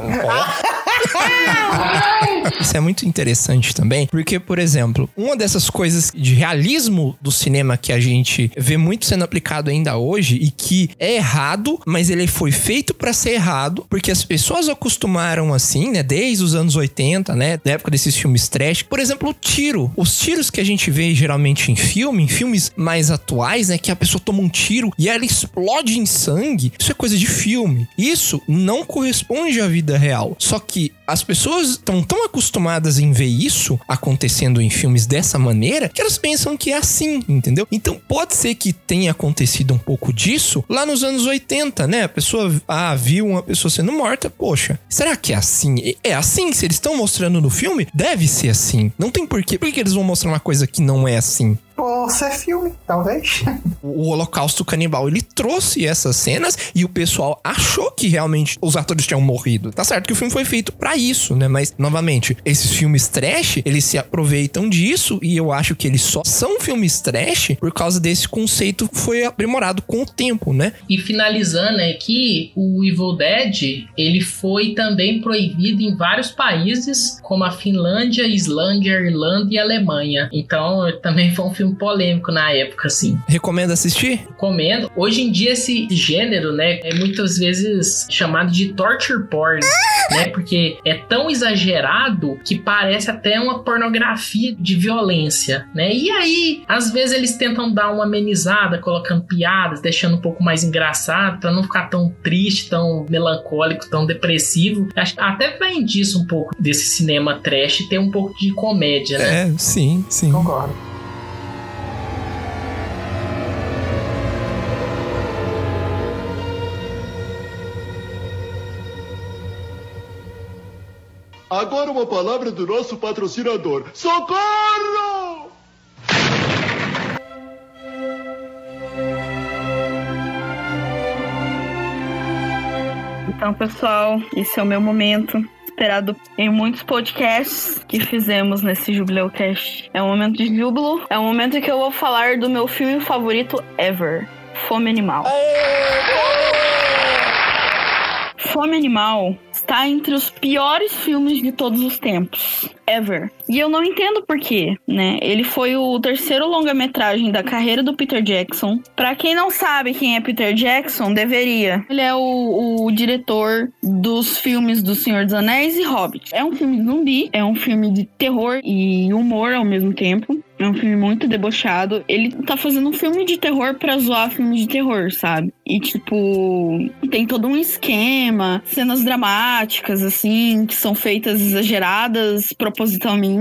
Isso é muito interessante também, porque, por exemplo, uma dessas coisas de realismo do cinema que a gente vê muito sendo aplicado ainda hoje e que é errado, mas ele foi feito para ser errado, porque as pessoas acostumaram assim, né, desde os anos 80, né, da época desses filmes trash. Por exemplo, o tiro. Os tiros que a gente vê geralmente em filme, em filmes mais atuais, né, que a pessoa toma um tiro e ela explode em sangue. Isso é coisa de filme. Isso não corresponde à vida real. Só que as pessoas estão tão acostumadas em ver isso acontecendo em filmes dessa maneira que elas pensam que é assim, entendeu? Então pode ser que tenha acontecido um pouco disso lá nos anos 80, né? A pessoa ah, viu uma pessoa sendo morta, poxa, será que é assim? É assim? Se eles estão mostrando no filme, deve ser assim. Não tem porquê. Por que eles vão mostrar uma coisa que não é assim? Por ser filme, talvez. o Holocausto Canibal, ele trouxe essas cenas e o pessoal achou que realmente os atores tinham morrido. Tá certo que o filme foi feito para isso, né? Mas, novamente, esses filmes trash, eles se aproveitam disso e eu acho que eles só são filmes trash por causa desse conceito que foi aprimorado com o tempo, né? E finalizando aqui, o Evil Dead, ele foi também proibido em vários países, como a Finlândia, Islândia, Irlanda e Alemanha. Então, também foi um filme polêmico na época, assim. Recomenda assistir? Recomendo. Hoje em dia, esse gênero, né, é muitas vezes chamado de torture porn, né? Porque é tão exagerado que parece até uma pornografia de violência, né? E aí, às vezes eles tentam dar uma amenizada, colocando piadas, deixando um pouco mais engraçado, para não ficar tão triste, tão melancólico, tão depressivo. Acho que até vem disso um pouco desse cinema trash ter um pouco de comédia, né? É, sim, sim. Concordo. Agora uma palavra do nosso patrocinador. Socorro! Então, pessoal, esse é o meu momento. Esperado em muitos podcasts que fizemos nesse Jubileu Cast. É um momento de júbilo. É um momento em que eu vou falar do meu filme favorito ever: Fome Animal. Fome Animal está entre os piores filmes de todos os tempos. Ever. E eu não entendo por quê, né? Ele foi o terceiro longa-metragem da carreira do Peter Jackson. Pra quem não sabe quem é Peter Jackson, deveria. Ele é o, o diretor dos filmes do Senhor dos Anéis e Hobbit. É um filme zumbi, é um filme de terror e humor ao mesmo tempo. É um filme muito debochado. Ele tá fazendo um filme de terror pra zoar filme de terror, sabe? E, tipo, tem todo um esquema, cenas dramáticas, assim, que são feitas exageradas propositalmente.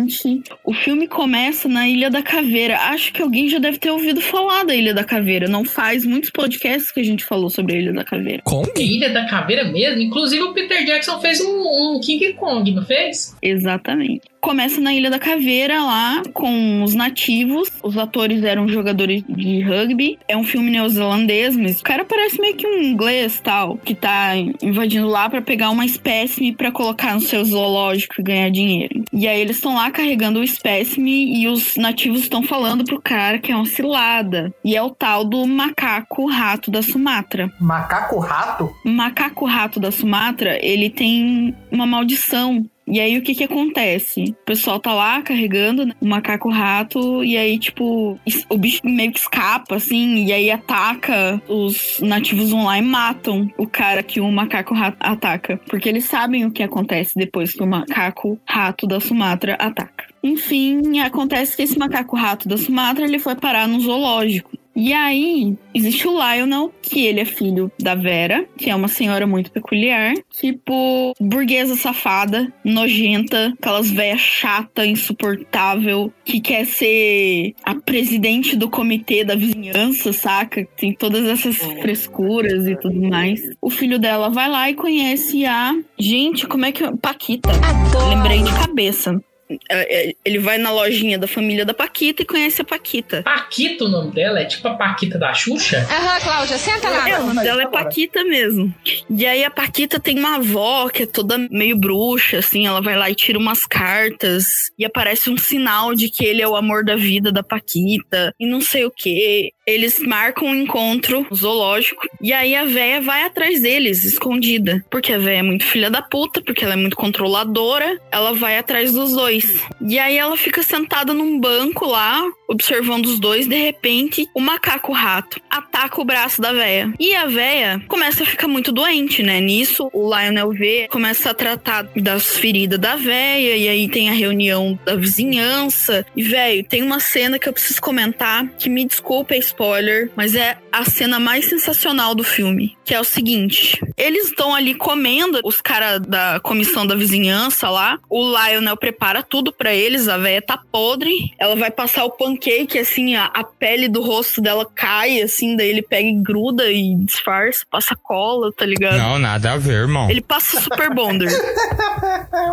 O filme começa na Ilha da Caveira. Acho que alguém já deve ter ouvido falar da Ilha da Caveira. Não faz muitos podcasts que a gente falou sobre a Ilha da Caveira. Kong? Ilha da Caveira mesmo. Inclusive o Peter Jackson fez um, um King Kong, não fez? Exatamente. Começa na Ilha da Caveira, lá, com os nativos. Os atores eram jogadores de rugby. É um filme neozelandês, mas o cara parece meio que um inglês tal, que tá invadindo lá pra pegar uma espécime pra colocar no seu zoológico e ganhar dinheiro. E aí eles estão lá carregando o espécime e os nativos estão falando pro cara que é uma cilada. E é o tal do macaco rato da Sumatra. Macaco rato? Macaco rato da Sumatra, ele tem uma maldição. E aí o que que acontece? O pessoal tá lá carregando né, o macaco rato e aí tipo o bicho meio que escapa assim e aí ataca os nativos vão lá e matam o cara que o macaco rato ataca, porque eles sabem o que acontece depois que o macaco rato da Sumatra ataca. Enfim, acontece que esse macaco rato da Sumatra ele foi parar no zoológico. E aí, existe o Lionel, que ele é filho da Vera, que é uma senhora muito peculiar. Tipo, burguesa safada, nojenta, aquelas velhas chata, insuportável, que quer ser a presidente do comitê da vizinhança, saca? Tem todas essas frescuras e tudo mais. O filho dela vai lá e conhece a. Gente, como é que. Paquita. Lembrei de cabeça. É, é, Ele vai na lojinha da família da Paquita e conhece a Paquita. Paquita o nome dela? É tipo a Paquita da Xuxa? Aham, Cláudia, senta lá. É, o nome dela é. Paquita mesmo. E aí a Paquita tem uma avó que é toda meio bruxa, assim. Ela vai lá e tira umas cartas. E aparece um sinal de que ele é o amor da vida da Paquita. E não sei o que. Eles marcam um encontro zoológico. E aí a véia vai atrás deles, escondida. Porque a véia é muito filha da puta, porque ela é muito controladora. Ela vai atrás dos dois. E aí ela fica sentada num banco lá, observando os dois. De repente, o macaco rato ataca o braço da véia. E a véia começa a ficar muito doente, né? Nisso, o Lionel vê, começa a tratar das feridas da véia. E aí tem a reunião da vizinhança. E, velho, tem uma cena que eu preciso comentar, que me desculpa é spoiler, mas é a cena mais sensacional do filme. Que é o seguinte: eles estão ali comendo, os caras da comissão da vizinhança lá. O Lionel prepara tudo pra eles, a véia tá podre. Ela vai passar o pancake, assim, a, a pele do rosto dela cai, assim, daí ele pega e gruda e disfarça, passa cola, tá ligado? Não, nada a ver, irmão. Ele passa super bonder.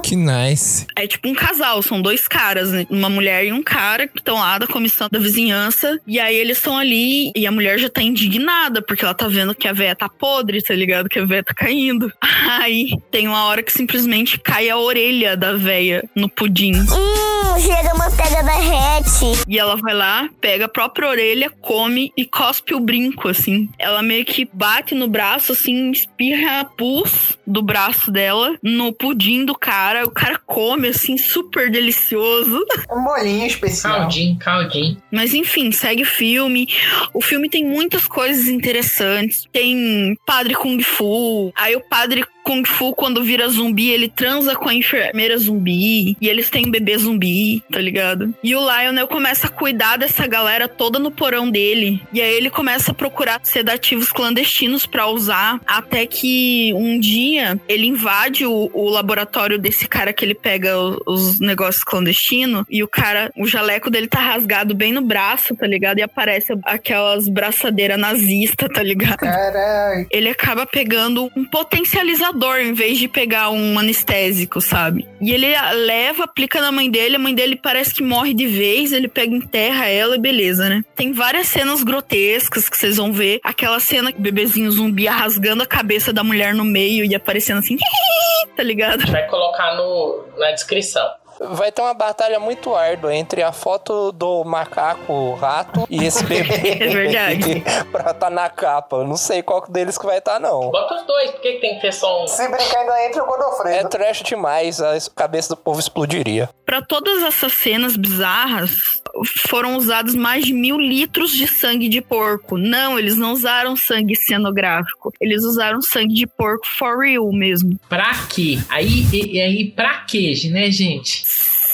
Que nice. É tipo um casal, são dois caras, né? Uma mulher e um cara que estão lá da comissão da vizinhança. E aí eles estão ali e a mulher já tá indignada, porque ela tá vendo que a véia tá podre, tá ligado? Que a véia tá caindo. Aí tem uma hora que simplesmente cai a orelha da véia no pudim. Hum, chega a manteiga derrete. E ela vai lá, pega a própria orelha, come e cospe o brinco, assim. Ela meio que bate no braço, assim, espirra pus do braço dela no pudim do cara. O cara come, assim, super delicioso. Um bolinho especial. Caldinho, caldinho. Mas enfim, segue o filme. O filme tem muitas coisas interessantes. Tem padre Kung Fu. Aí o padre Kung Fu, quando vira zumbi, ele transa com a enfermeira zumbi. E eles têm bebê zumbi, tá ligado? E o Lionel começa a cuidar dessa galera toda no porão dele. E aí ele começa a procurar sedativos clandestinos pra usar. Até que um dia ele invade o, o laboratório desse cara que ele pega o- os negócios clandestinos. E o cara, o jaleco dele tá rasgado bem no braço, tá ligado? E aparece aquelas braçadeiras nazistas, tá ligado? Caralho. ele acaba pegando um potencializador em vez de pegar um anestésico, sabe? E ele leva, aplica na mãe dele, a mãe dele parece que morre de vez, ele pega enterra ela e beleza, né? Tem várias cenas grotescas que vocês vão ver. Aquela cena que o bebezinho zumbi rasgando a cabeça da mulher no meio e aparecendo assim, tá ligado? Vai colocar no, na descrição. Vai ter uma batalha muito árdua entre a foto do macaco rato e esse bebê. É verdade. pra tá na capa. Eu não sei qual deles que vai estar, não. Bota os dois, por que, que tem que ter só um? Se brincar ainda entra o É Godofredo. trash demais, a cabeça do povo explodiria. Pra todas essas cenas bizarras, foram usados mais de mil litros de sangue de porco. Não, eles não usaram sangue cenográfico. Eles usaram sangue de porco for real mesmo. Pra quê? Aí, aí, pra quê, né, gente?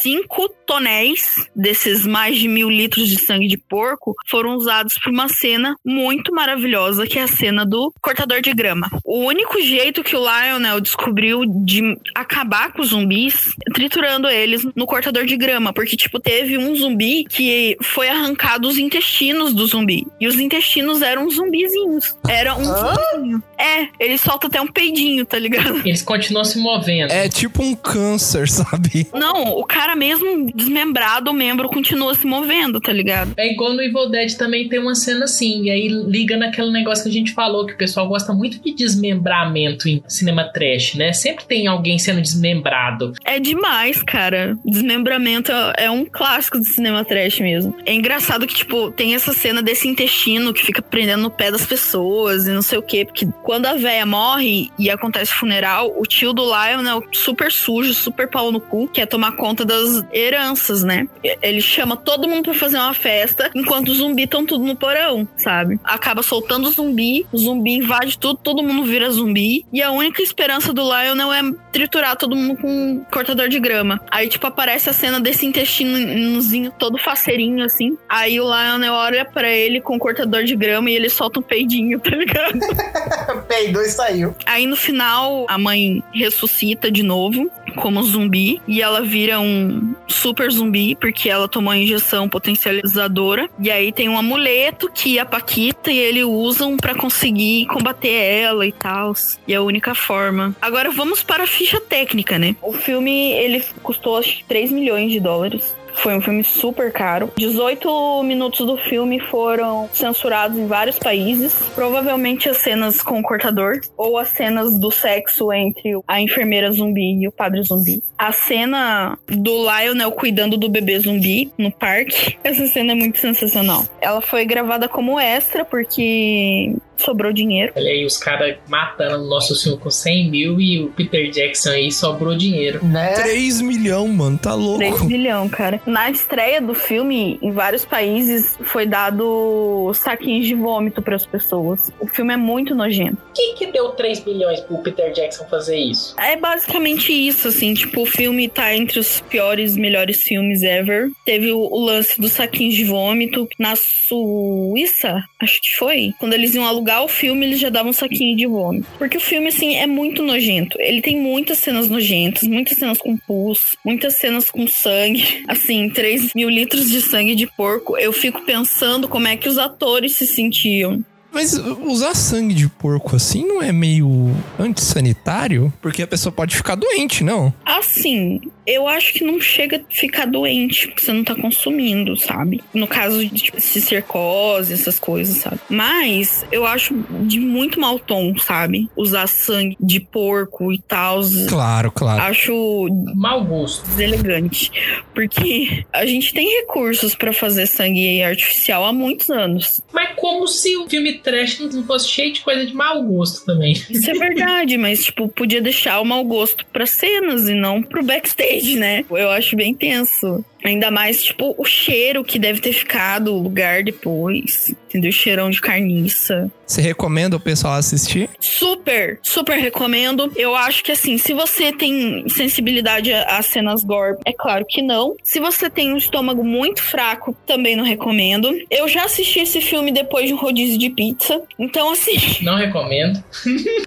Cinco tonéis desses mais de mil litros de sangue de porco foram usados para uma cena muito maravilhosa, que é a cena do cortador de grama. O único jeito que o Lionel descobriu de acabar com os zumbis é triturando eles no cortador de grama, porque tipo teve um zumbi que foi arrancado os intestinos do zumbi e os intestinos eram zumbizinhos. Era um zumbizinho. É, ele solta até um peidinho, tá ligado? Eles continuam se movendo. É tipo um câncer, sabe? Não, o cara mesmo desmembrado, o membro continua se movendo, tá ligado? É igual no Evil Dead também tem uma cena assim, e aí liga naquele negócio que a gente falou, que o pessoal gosta muito de desmembramento em cinema trash, né? Sempre tem alguém sendo desmembrado. É demais, cara. Desmembramento é um clássico do cinema trash mesmo. É engraçado que, tipo, tem essa cena desse intestino que fica prendendo no pé das pessoas e não sei o quê. Porque quando a véia morre e acontece o funeral, o tio do Lion o super sujo, super pau no cu, quer tomar conta das heranças, né? Ele chama todo mundo pra fazer uma festa, enquanto os zumbis estão tudo no porão, sabe? Acaba soltando o zumbi, o zumbi invade tudo, todo mundo vira zumbi. E a única esperança do Lionel é triturar todo mundo com um cortador de grama. Aí, tipo, aparece a cena desse intestinozinho todo faceirinho, assim. Aí o Lionel olha pra ele com um cortador de grama e ele solta um peidinho, tá ligado? Peidou e saiu. Aí no final, a mãe ressuscita de novo, como zumbi, e ela vira um super zumbi, porque ela tomou a injeção potencializadora. E aí tem um amuleto que a Paquita e ele usam pra conseguir combater ela e tal. E é a única forma. Agora vamos para a ficha técnica, né? O filme, ele custou acho que 3 milhões de dólares. Foi um filme super caro. 18 minutos do filme foram censurados em vários países. Provavelmente as cenas com o cortador ou as cenas do sexo entre a enfermeira zumbi e o padre zumbi. A cena do Lionel cuidando do bebê zumbi no parque. Essa cena é muito sensacional. Ela foi gravada como extra porque sobrou dinheiro. Olha aí, os caras matando o nosso filme com 100 mil e o Peter Jackson aí sobrou dinheiro. Né? 3 milhão, mano, tá 3 louco. milhão, cara. Na estreia do filme, em vários países, foi dado saquinhos de vômito para as pessoas. O filme é muito nojento. Quem que deu 3 milhões pro Peter Jackson fazer isso? É basicamente isso, assim, tipo, o filme tá entre os piores, melhores filmes ever. Teve o, o lance dos saquinhos de vômito. Na Suíça, acho que foi, quando eles iam alugar o filme, eles já davam um saquinho de vômito. Porque o filme, assim, é muito nojento. Ele tem muitas cenas nojentas, muitas cenas com pus, muitas cenas com sangue. Assim, 3 mil litros de sangue de porco. Eu fico pensando como é que os atores se sentiam. Mas usar sangue de porco assim não é meio antissanitário? Porque a pessoa pode ficar doente, não? Assim, eu acho que não chega a ficar doente, porque você não tá consumindo, sabe? No caso de tipo, essas coisas, sabe? Mas eu acho de muito mau tom, sabe? Usar sangue de porco e tal. Claro, claro. Acho Mau gosto. deselegante. Porque a gente tem recursos pra fazer sangue artificial há muitos anos. Mas como se o filme trash não fosse cheio de coisa de mau gosto também. Isso é verdade, mas, tipo, podia deixar o mau gosto pra cenas e não pro backstage, né? Eu acho bem tenso. Ainda mais, tipo, o cheiro que deve ter ficado o lugar depois. Entendeu? O cheirão de carniça. Você recomenda o pessoal assistir? Super, super recomendo. Eu acho que assim, se você tem sensibilidade a- às cenas gore, é claro que não. Se você tem um estômago muito fraco, também não recomendo. Eu já assisti esse filme depois de um rodízio de pizza. Então, assim, Não recomendo.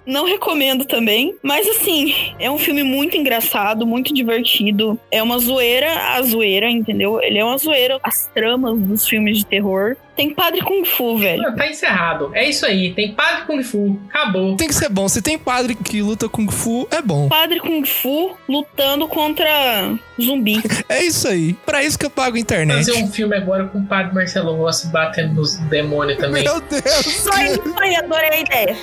não recomendo também. Mas assim, é um filme muito engraçado, muito divertido. É uma zoeira a zoeira, entendeu? Ele é uma zoeira. As tramas dos filmes de terror. Tem Padre Kung Fu, velho. Ah, Tá encerrado. É isso aí. Tem Padre Kung Fu. Acabou. Tem que ser bom. Se tem padre que luta Kung Fu, é bom. Padre Kung Fu lutando contra zumbi. É isso aí. Pra isso que eu pago a internet. Fazer um filme agora com o Padre Marcelo Rossi batendo nos demônios também. Meu Deus. Só isso aí, adorei a ideia.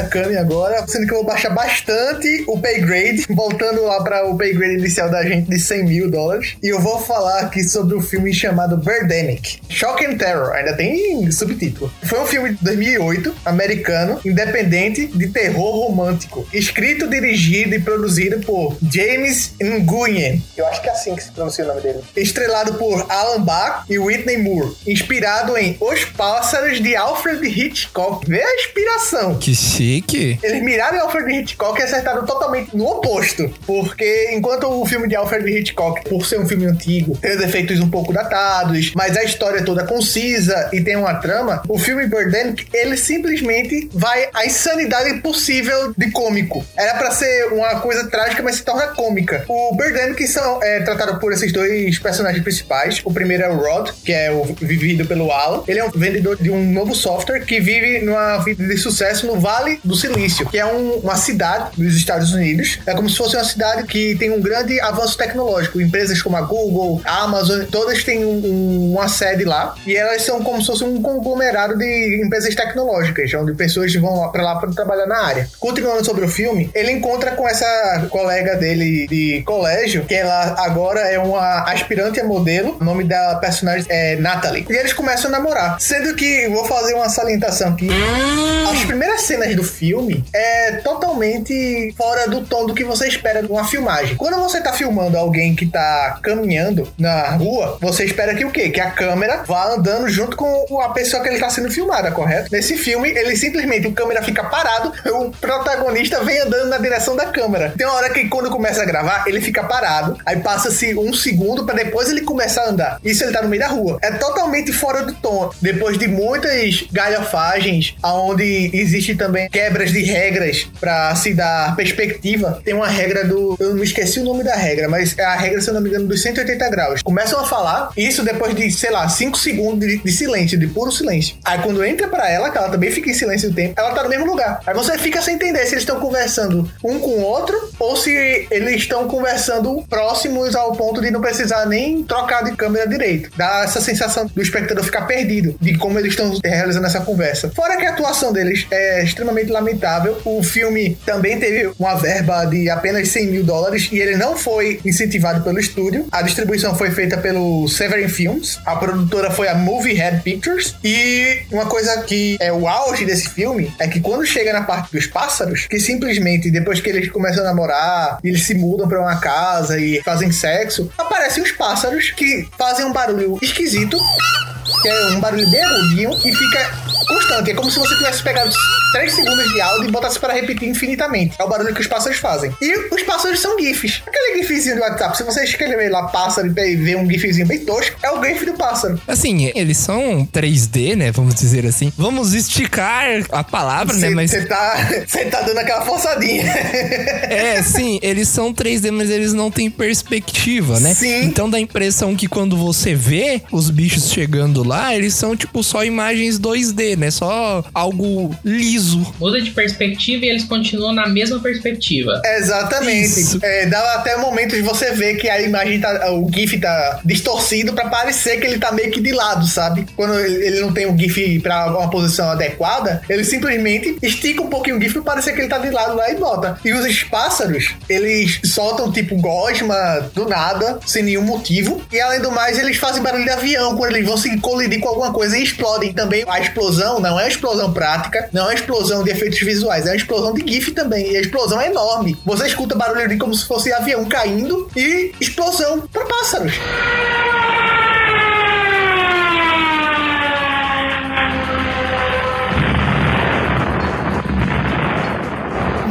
Do filme da Kami agora, sendo que eu vou baixar bastante o pay grade, voltando lá para o pay grade inicial da gente de 100 mil dólares. E eu vou falar aqui sobre o filme chamado Birdemic. Shock and Terror, ainda tem subtítulo. Foi um filme de 2008, americano, independente, de terror romântico. Escrito, dirigido e produzido por James Nguyen. Eu acho que é assim que se pronuncia o nome dele. Estrelado por Alan Bach e Whitney Moore. Inspirado em Os Pássaros de Alfred Hitchcock. Vê a inspiração. Que chique. Eles miraram em Alfred Hitchcock e acertaram totalmente no oposto. Porque enquanto o filme de Alfred Hitchcock, por ser um filme antigo, tem os efeitos um pouco datados, mas a história toda concisa e tem uma trama, o filme Birdemic, ele simplesmente vai à insanidade possível de cômico. Era pra ser uma coisa trágica, mas se torna cômica. O Birdemic são é, tratado por esses dois personagens principais. O primeiro é o Rod, que é o vivido pelo Alan. Ele é um vendedor de um novo software que vive numa vida de sucesso no Vale do Silício, que é um- uma cidade dos Estados Unidos. É como se fosse uma cidade que tem um grande avanço tecnológico. Empresas como a Google, a Amazon, todas têm um- um- uma sede lá. E elas são como se fosse um conglomerado de empresas tecnológicas, onde pessoas vão pra lá para trabalhar na área. Continuando sobre o filme, ele encontra com essa colega dele de colégio, que ela agora é uma aspirante a modelo. O nome da personagem é Natalie. E eles começam a namorar. Sendo que, vou fazer uma salientação aqui. As primeiras cenas do filme é totalmente fora do tom do que você espera de uma filmagem. Quando você tá filmando alguém que tá caminhando na rua, você espera que o quê? Que a câmera vá andando junto com a pessoa que ele tá sendo filmada, correto? Nesse filme, ele simplesmente, o câmera fica parado, o protagonista vem andando na direção da câmera. Tem uma hora que quando começa a gravar, ele fica parado, aí passa-se um segundo pra depois ele começar a andar. Isso ele tá no meio da rua. É totalmente fora do tom. Depois de muitas galhofagens, aonde existe também quebras de regras pra se dar perspectiva, tem uma regra do. Eu me esqueci o nome da regra, mas é a regra, se eu não me engano, dos 180 graus. Começam a falar, isso depois de, sei lá, 5 segundos de, de silêncio, de puro silêncio. Aí quando entra pra ela, que ela também fica em silêncio o tempo, ela tá no mesmo lugar. Aí você fica sem entender se eles estão conversando um com o outro ou se eles estão conversando próximos ao ponto de não precisar nem trocar de câmera direito. Dá essa sensação do espectador ficar perdido de como eles estão realizando essa conversa. Fora que a atuação deles é extremamente lamentável, o filme também teve uma verba de apenas 100 mil dólares e ele não foi incentivado pelo estúdio. A distribuição foi feita pelo Severin Films, a produtora foi a Movie Head Pictures. E uma coisa que é o auge desse filme é que quando chega na parte dos pássaros, que simplesmente depois que eles começam a namorar, eles se mudam pra uma casa e fazem sexo, aparecem os pássaros que fazem um barulho esquisito que é um barulho bem agudinho e fica constante. É como se você tivesse pegado 3 segundos de áudio e botasse para repetir infinitamente. É o barulho que os pássaros fazem. E os pássaros são GIFs. Aquele GIFzinho do WhatsApp, se você escrever lá pássaro e ver um GIFzinho bem tosco, é o GIF do pássaro. Assim, eles são 3D, né? Vamos dizer assim. Vamos esticar a palavra, né? Mas. Você tá, cê tá dando aquela forçadinha. É, sim, eles são 3D, mas eles não têm perspectiva, né? Sim. Então dá a impressão que quando você vê os bichos chegando lá, eles são tipo só imagens 2D, né? Só algo liso. Muda de perspectiva e eles continuam na mesma perspectiva. Exatamente. É, dá até momentos de você ver que a imagem tá. O GIF tá distorcido pra parecer que ele tá meio que de lado, sabe? Quando ele não tem o GIF pra uma posição adequada, ele simplesmente estica um pouquinho o GIF pra parecer que ele tá de lado lá e bota. E os pássaros, eles soltam tipo gosma do nada, sem nenhum motivo. E além do mais, eles fazem barulho de avião quando eles vão se colidir com alguma coisa e explodem também. A explosão não é explosão prática, não é explosão de efeitos visuais, é uma explosão de GIF também. E a explosão é enorme. Você escuta barulho de como se fosse avião caindo e explosão para pássaros.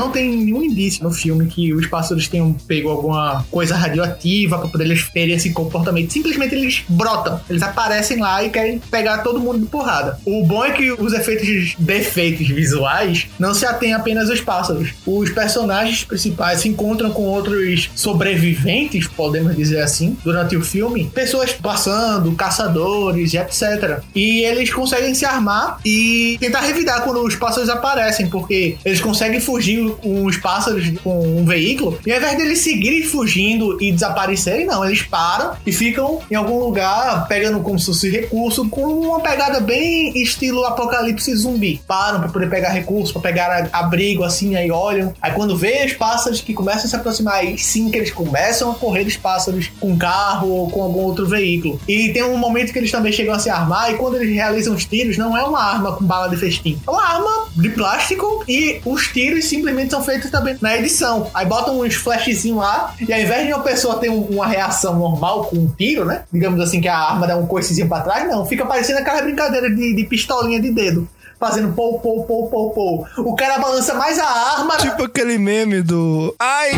Não tem nenhum indício no filme que os pássaros tenham pego alguma coisa radioativa para poder eles terem esse comportamento. Simplesmente eles brotam, eles aparecem lá e querem pegar todo mundo de porrada. O bom é que os efeitos defeitos visuais não se atêm apenas aos pássaros. Os personagens principais se encontram com outros sobreviventes, podemos dizer assim, durante o filme. Pessoas passando, caçadores etc. E eles conseguem se armar e tentar revidar quando os pássaros aparecem, porque eles conseguem fugir o uns pássaros com um veículo, e ao invés deles seguirem fugindo e desaparecerem, não, eles param e ficam em algum lugar pegando como se fosse recurso, com uma pegada bem estilo apocalipse zumbi. Param pra poder pegar recurso, pra pegar abrigo, assim, aí olham. Aí quando vê os pássaros que começam a se aproximar, aí sim que eles começam a correr dos pássaros com carro ou com algum outro veículo. E tem um momento que eles também chegam a se armar, e quando eles realizam os tiros, não é uma arma com bala de festim. É uma arma de plástico e os tiros simplesmente são feitos também na edição. Aí botam uns flashzinhos lá, e ao invés de uma pessoa ter um- uma reação normal com um tiro, né? Digamos assim, que a arma dá um coicezinho pra trás, não. Fica parecendo aquela brincadeira de, de pistolinha de dedo. Fazendo pou, pou, pou, pou, pou. O cara balança mais a arma. Tipo aquele meme do. Ai!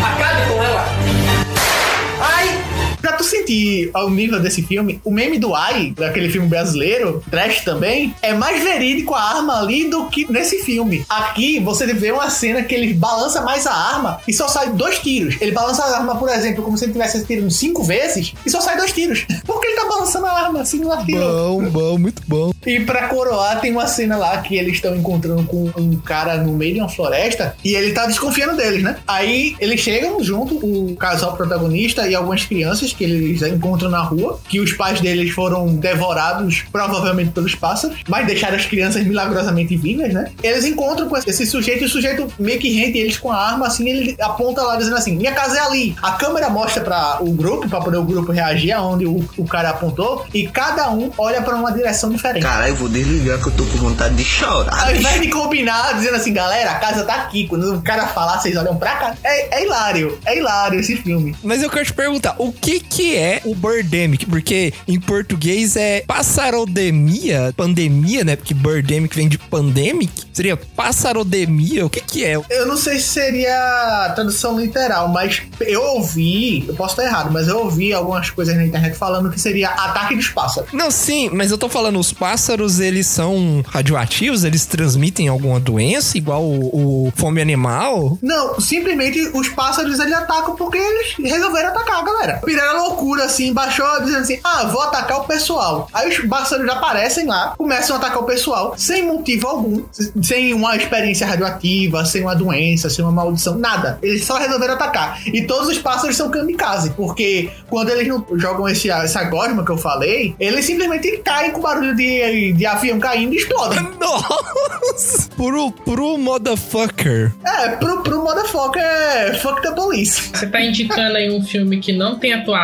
Pra tu sentir o nível desse filme, o meme do Ai, daquele filme brasileiro, trash também, é mais verídico a arma ali do que nesse filme. Aqui você vê uma cena que ele balança mais a arma e só sai dois tiros. Ele balança a arma, por exemplo, como se ele tivesse atirando cinco vezes e só sai dois tiros. Porque ele tá balançando a arma assim no atiro. Bom, bom, muito bom. E pra coroar, tem uma cena lá que eles estão encontrando com um cara no meio de uma floresta e ele tá desconfiando deles, né? Aí eles chegam junto, o casal protagonista e algumas crianças que eles encontram na rua, que os pais deles foram devorados provavelmente pelos pássaros, mas deixaram as crianças milagrosamente vivas, né? Eles encontram com esse sujeito e o sujeito meio que rende eles com a arma, assim, ele aponta lá dizendo assim: minha casa é ali. A câmera mostra para o grupo, para poder o grupo reagir aonde o, o cara apontou, e cada um olha para uma direção diferente. Caralho, eu vou desligar que eu tô com vontade de chorar. Ao invés de combinar, dizendo assim, galera, a casa tá aqui. Quando o cara falar, vocês olham pra cá. É, é hilário. É hilário esse filme. Mas eu quero te perguntar, o que que é o birdemic? Porque em português é passarodemia, pandemia, né? Porque birdemic vem de pandemic. Seria passarodemia? O que que é? Eu não sei se seria a tradução literal, mas eu ouvi, eu posso estar errado, mas eu ouvi algumas coisas na internet falando que seria ataque dos pássaros. Não, sim, mas eu tô falando, os pássaros, eles são radioativos? Eles transmitem alguma doença, igual o, o fome animal? Não, simplesmente os pássaros eles atacam porque eles resolveram atacar, galera. Viraram loucura assim, baixou dizendo assim: ah, vou atacar o pessoal. Aí os pássaros aparecem lá, começam a atacar o pessoal sem motivo algum, sem uma experiência radioativa, sem uma doença, sem uma maldição, nada. Eles só resolveram atacar. E todos os pássaros são kamikaze, porque quando eles não jogam esse, essa gosma que eu falei, eles simplesmente caem com barulho de, de avião caindo e explodem. Nossa! Pro, pro motherfucker. É, pro, pro motherfucker fuck the police. Você tá indicando aí um filme que não tem atuação,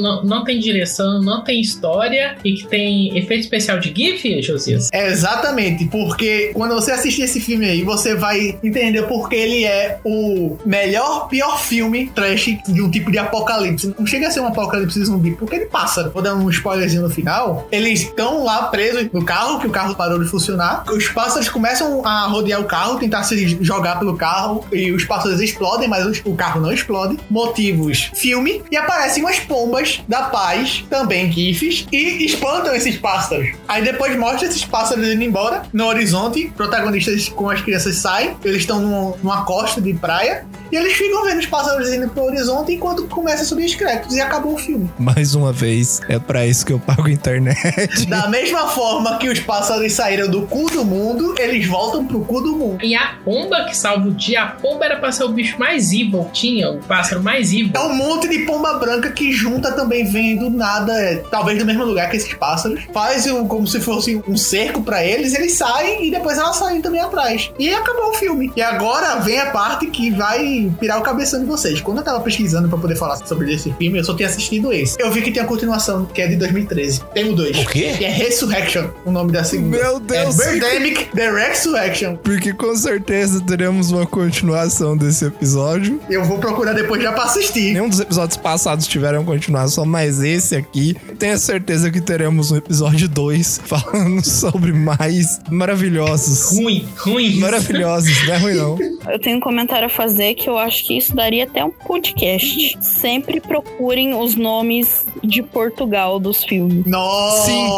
não, não tem direção, não tem história e que tem efeito especial de GIF, Josias? É, exatamente, porque quando você assistir esse filme aí, você vai entender porque ele é o melhor, pior filme trash de um tipo de apocalipse. Não chega a ser um apocalipse zumbi, porque ele passa. Vou dar um spoilerzinho no final. Eles estão lá presos no carro, que o carro parou de funcionar. Os pássaros começam a rodear o carro, tentar se jogar pelo carro, e os pássaros explodem, mas o carro não explode. Motivos: filme. E aparecem umas pombas da paz, também GIFs, e espantam esses pássaros. Aí depois mostra esses pássaros indo embora. No horizonte, protagonistas com as crianças saem, eles estão num- numa costa de praia. E eles ficam vendo os pássaros indo pro horizonte enquanto começa a subir os créditos e acabou o filme. Mais uma vez, é pra isso que eu pago a internet. Da mesma forma que os pássaros saíram do cu do mundo, eles voltam pro cu do mundo. E a pomba que salva o dia, a pomba era pra ser o bicho mais evil tinha, o pássaro mais evil. É um monte de pomba branca que junta também vem do nada, é, talvez do mesmo lugar que esses pássaros. Faz um, como se fosse um cerco pra eles, eles saem e depois elas saem também atrás. E acabou o filme. E agora vem a parte que vai pirar o cabeção de vocês. Quando eu tava pesquisando pra poder falar sobre esse filme, eu só tinha assistido esse. Eu vi que tem a continuação, que é de 2013. Tem o dois. O quê? Que é Resurrection, o nome da segunda. Meu Deus. É Birdemic The Resurrection. Porque com certeza teremos uma continuação desse episódio. Eu vou procurar depois já pra assistir. Nenhum dos episódios passados tiveram continuação, mas esse aqui, tenho certeza que teremos um episódio 2 falando sobre mais maravilhosos. Ruim, ruim. Maravilhosos, não é ruim não. Eu tenho um comentário a fazer que eu acho que isso daria até um podcast. Sempre procurem os nomes de Portugal dos filmes. Nossa! Sim,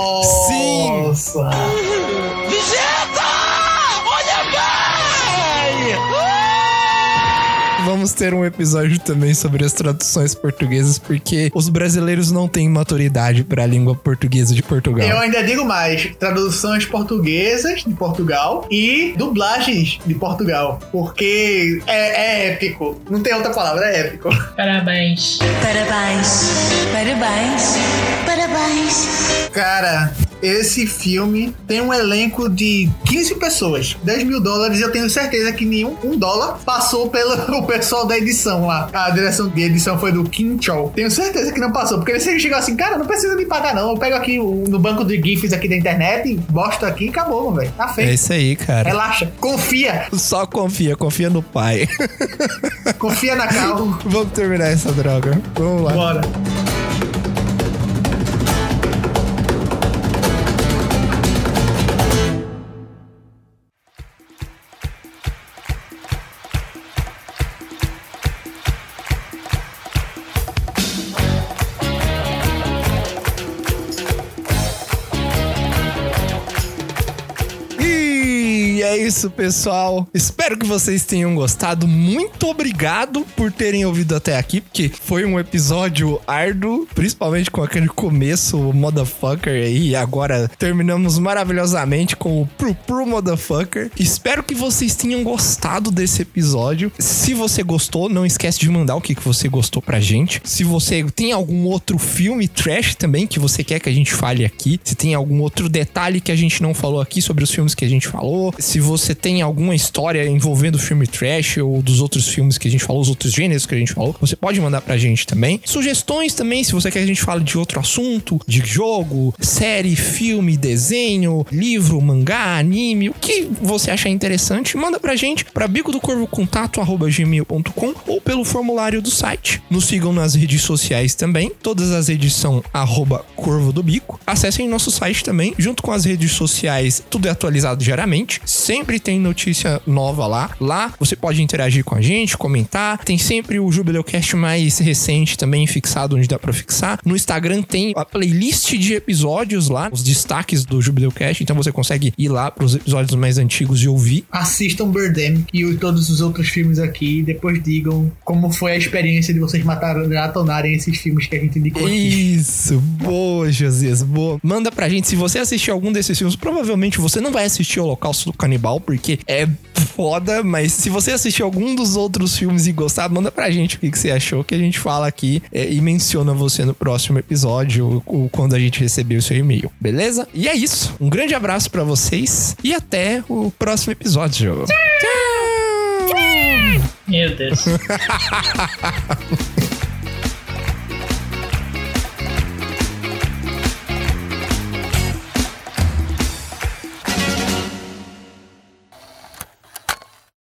sim. Nossa! Vamos ter um episódio também sobre as traduções portuguesas, porque os brasileiros não têm maturidade para a língua portuguesa de Portugal. Eu ainda digo mais: traduções portuguesas de Portugal e dublagens de Portugal. Porque é, é épico. Não tem outra palavra, é épico. Parabéns. Parabéns. Parabéns. Parabéns. Cara, esse filme tem um elenco de 15 pessoas. 10 mil dólares, eu tenho certeza que nenhum um dólar passou pelo pessoal da edição lá. A direção de edição foi do Kim Chow. Tenho certeza que não passou, porque ele chegou assim, cara, não precisa me pagar não. Eu pego aqui no banco de GIFs aqui da internet, bosto aqui e acabou, velho. Tá É feito. isso aí, cara. Relaxa, confia, Só confia, confia no pai. confia na carro. Vamos terminar essa droga. Vamos lá. Bora. Isso, pessoal. Espero que vocês tenham gostado. Muito obrigado por terem ouvido até aqui, porque foi um episódio árduo, principalmente com aquele começo motherfucker aí. E agora terminamos maravilhosamente com o Pro Pro Motherfucker. Espero que vocês tenham gostado desse episódio. Se você gostou, não esquece de mandar o que, que você gostou pra gente. Se você tem algum outro filme trash também que você quer que a gente fale aqui, se tem algum outro detalhe que a gente não falou aqui sobre os filmes que a gente falou, se você tem alguma história envolvendo o filme trash ou dos outros filmes que a gente falou, os outros gêneros que a gente falou, você pode mandar pra gente também. Sugestões também, se você quer que a gente fale de outro assunto, de jogo, série, filme, desenho, livro, mangá, anime, o que você achar interessante, manda pra gente pra bico do corvo contato gmail.com ou pelo formulário do site. Nos sigam nas redes sociais também, todas as redes são arroba corvo do bico. Acessem nosso site também, junto com as redes sociais, tudo é atualizado diariamente. Sempre tem notícia nova lá. Lá você pode interagir com a gente, comentar. Tem sempre o Jubileucast mais recente também fixado onde dá pra fixar. No Instagram tem a playlist de episódios lá, os destaques do Jubileucast, então você consegue ir lá pros episódios mais antigos e ouvir. Assistam Birdemic e o- todos os outros filmes aqui e depois digam como foi a experiência de vocês maratonarem esses filmes que a gente indicou aqui. Isso, boa, Josias, boa. Manda pra gente, se você assistir algum desses filmes, provavelmente você não vai assistir Holocausto do Canibal, porque é foda, mas se você assistir algum dos outros filmes e gostar, manda pra gente o que, que você achou, que a gente fala aqui é, e menciona você no próximo episódio, ou quando a gente receber o seu e-mail, beleza? E é isso, um grande abraço pra vocês e até o próximo episódio. Tchau! Meu Deus.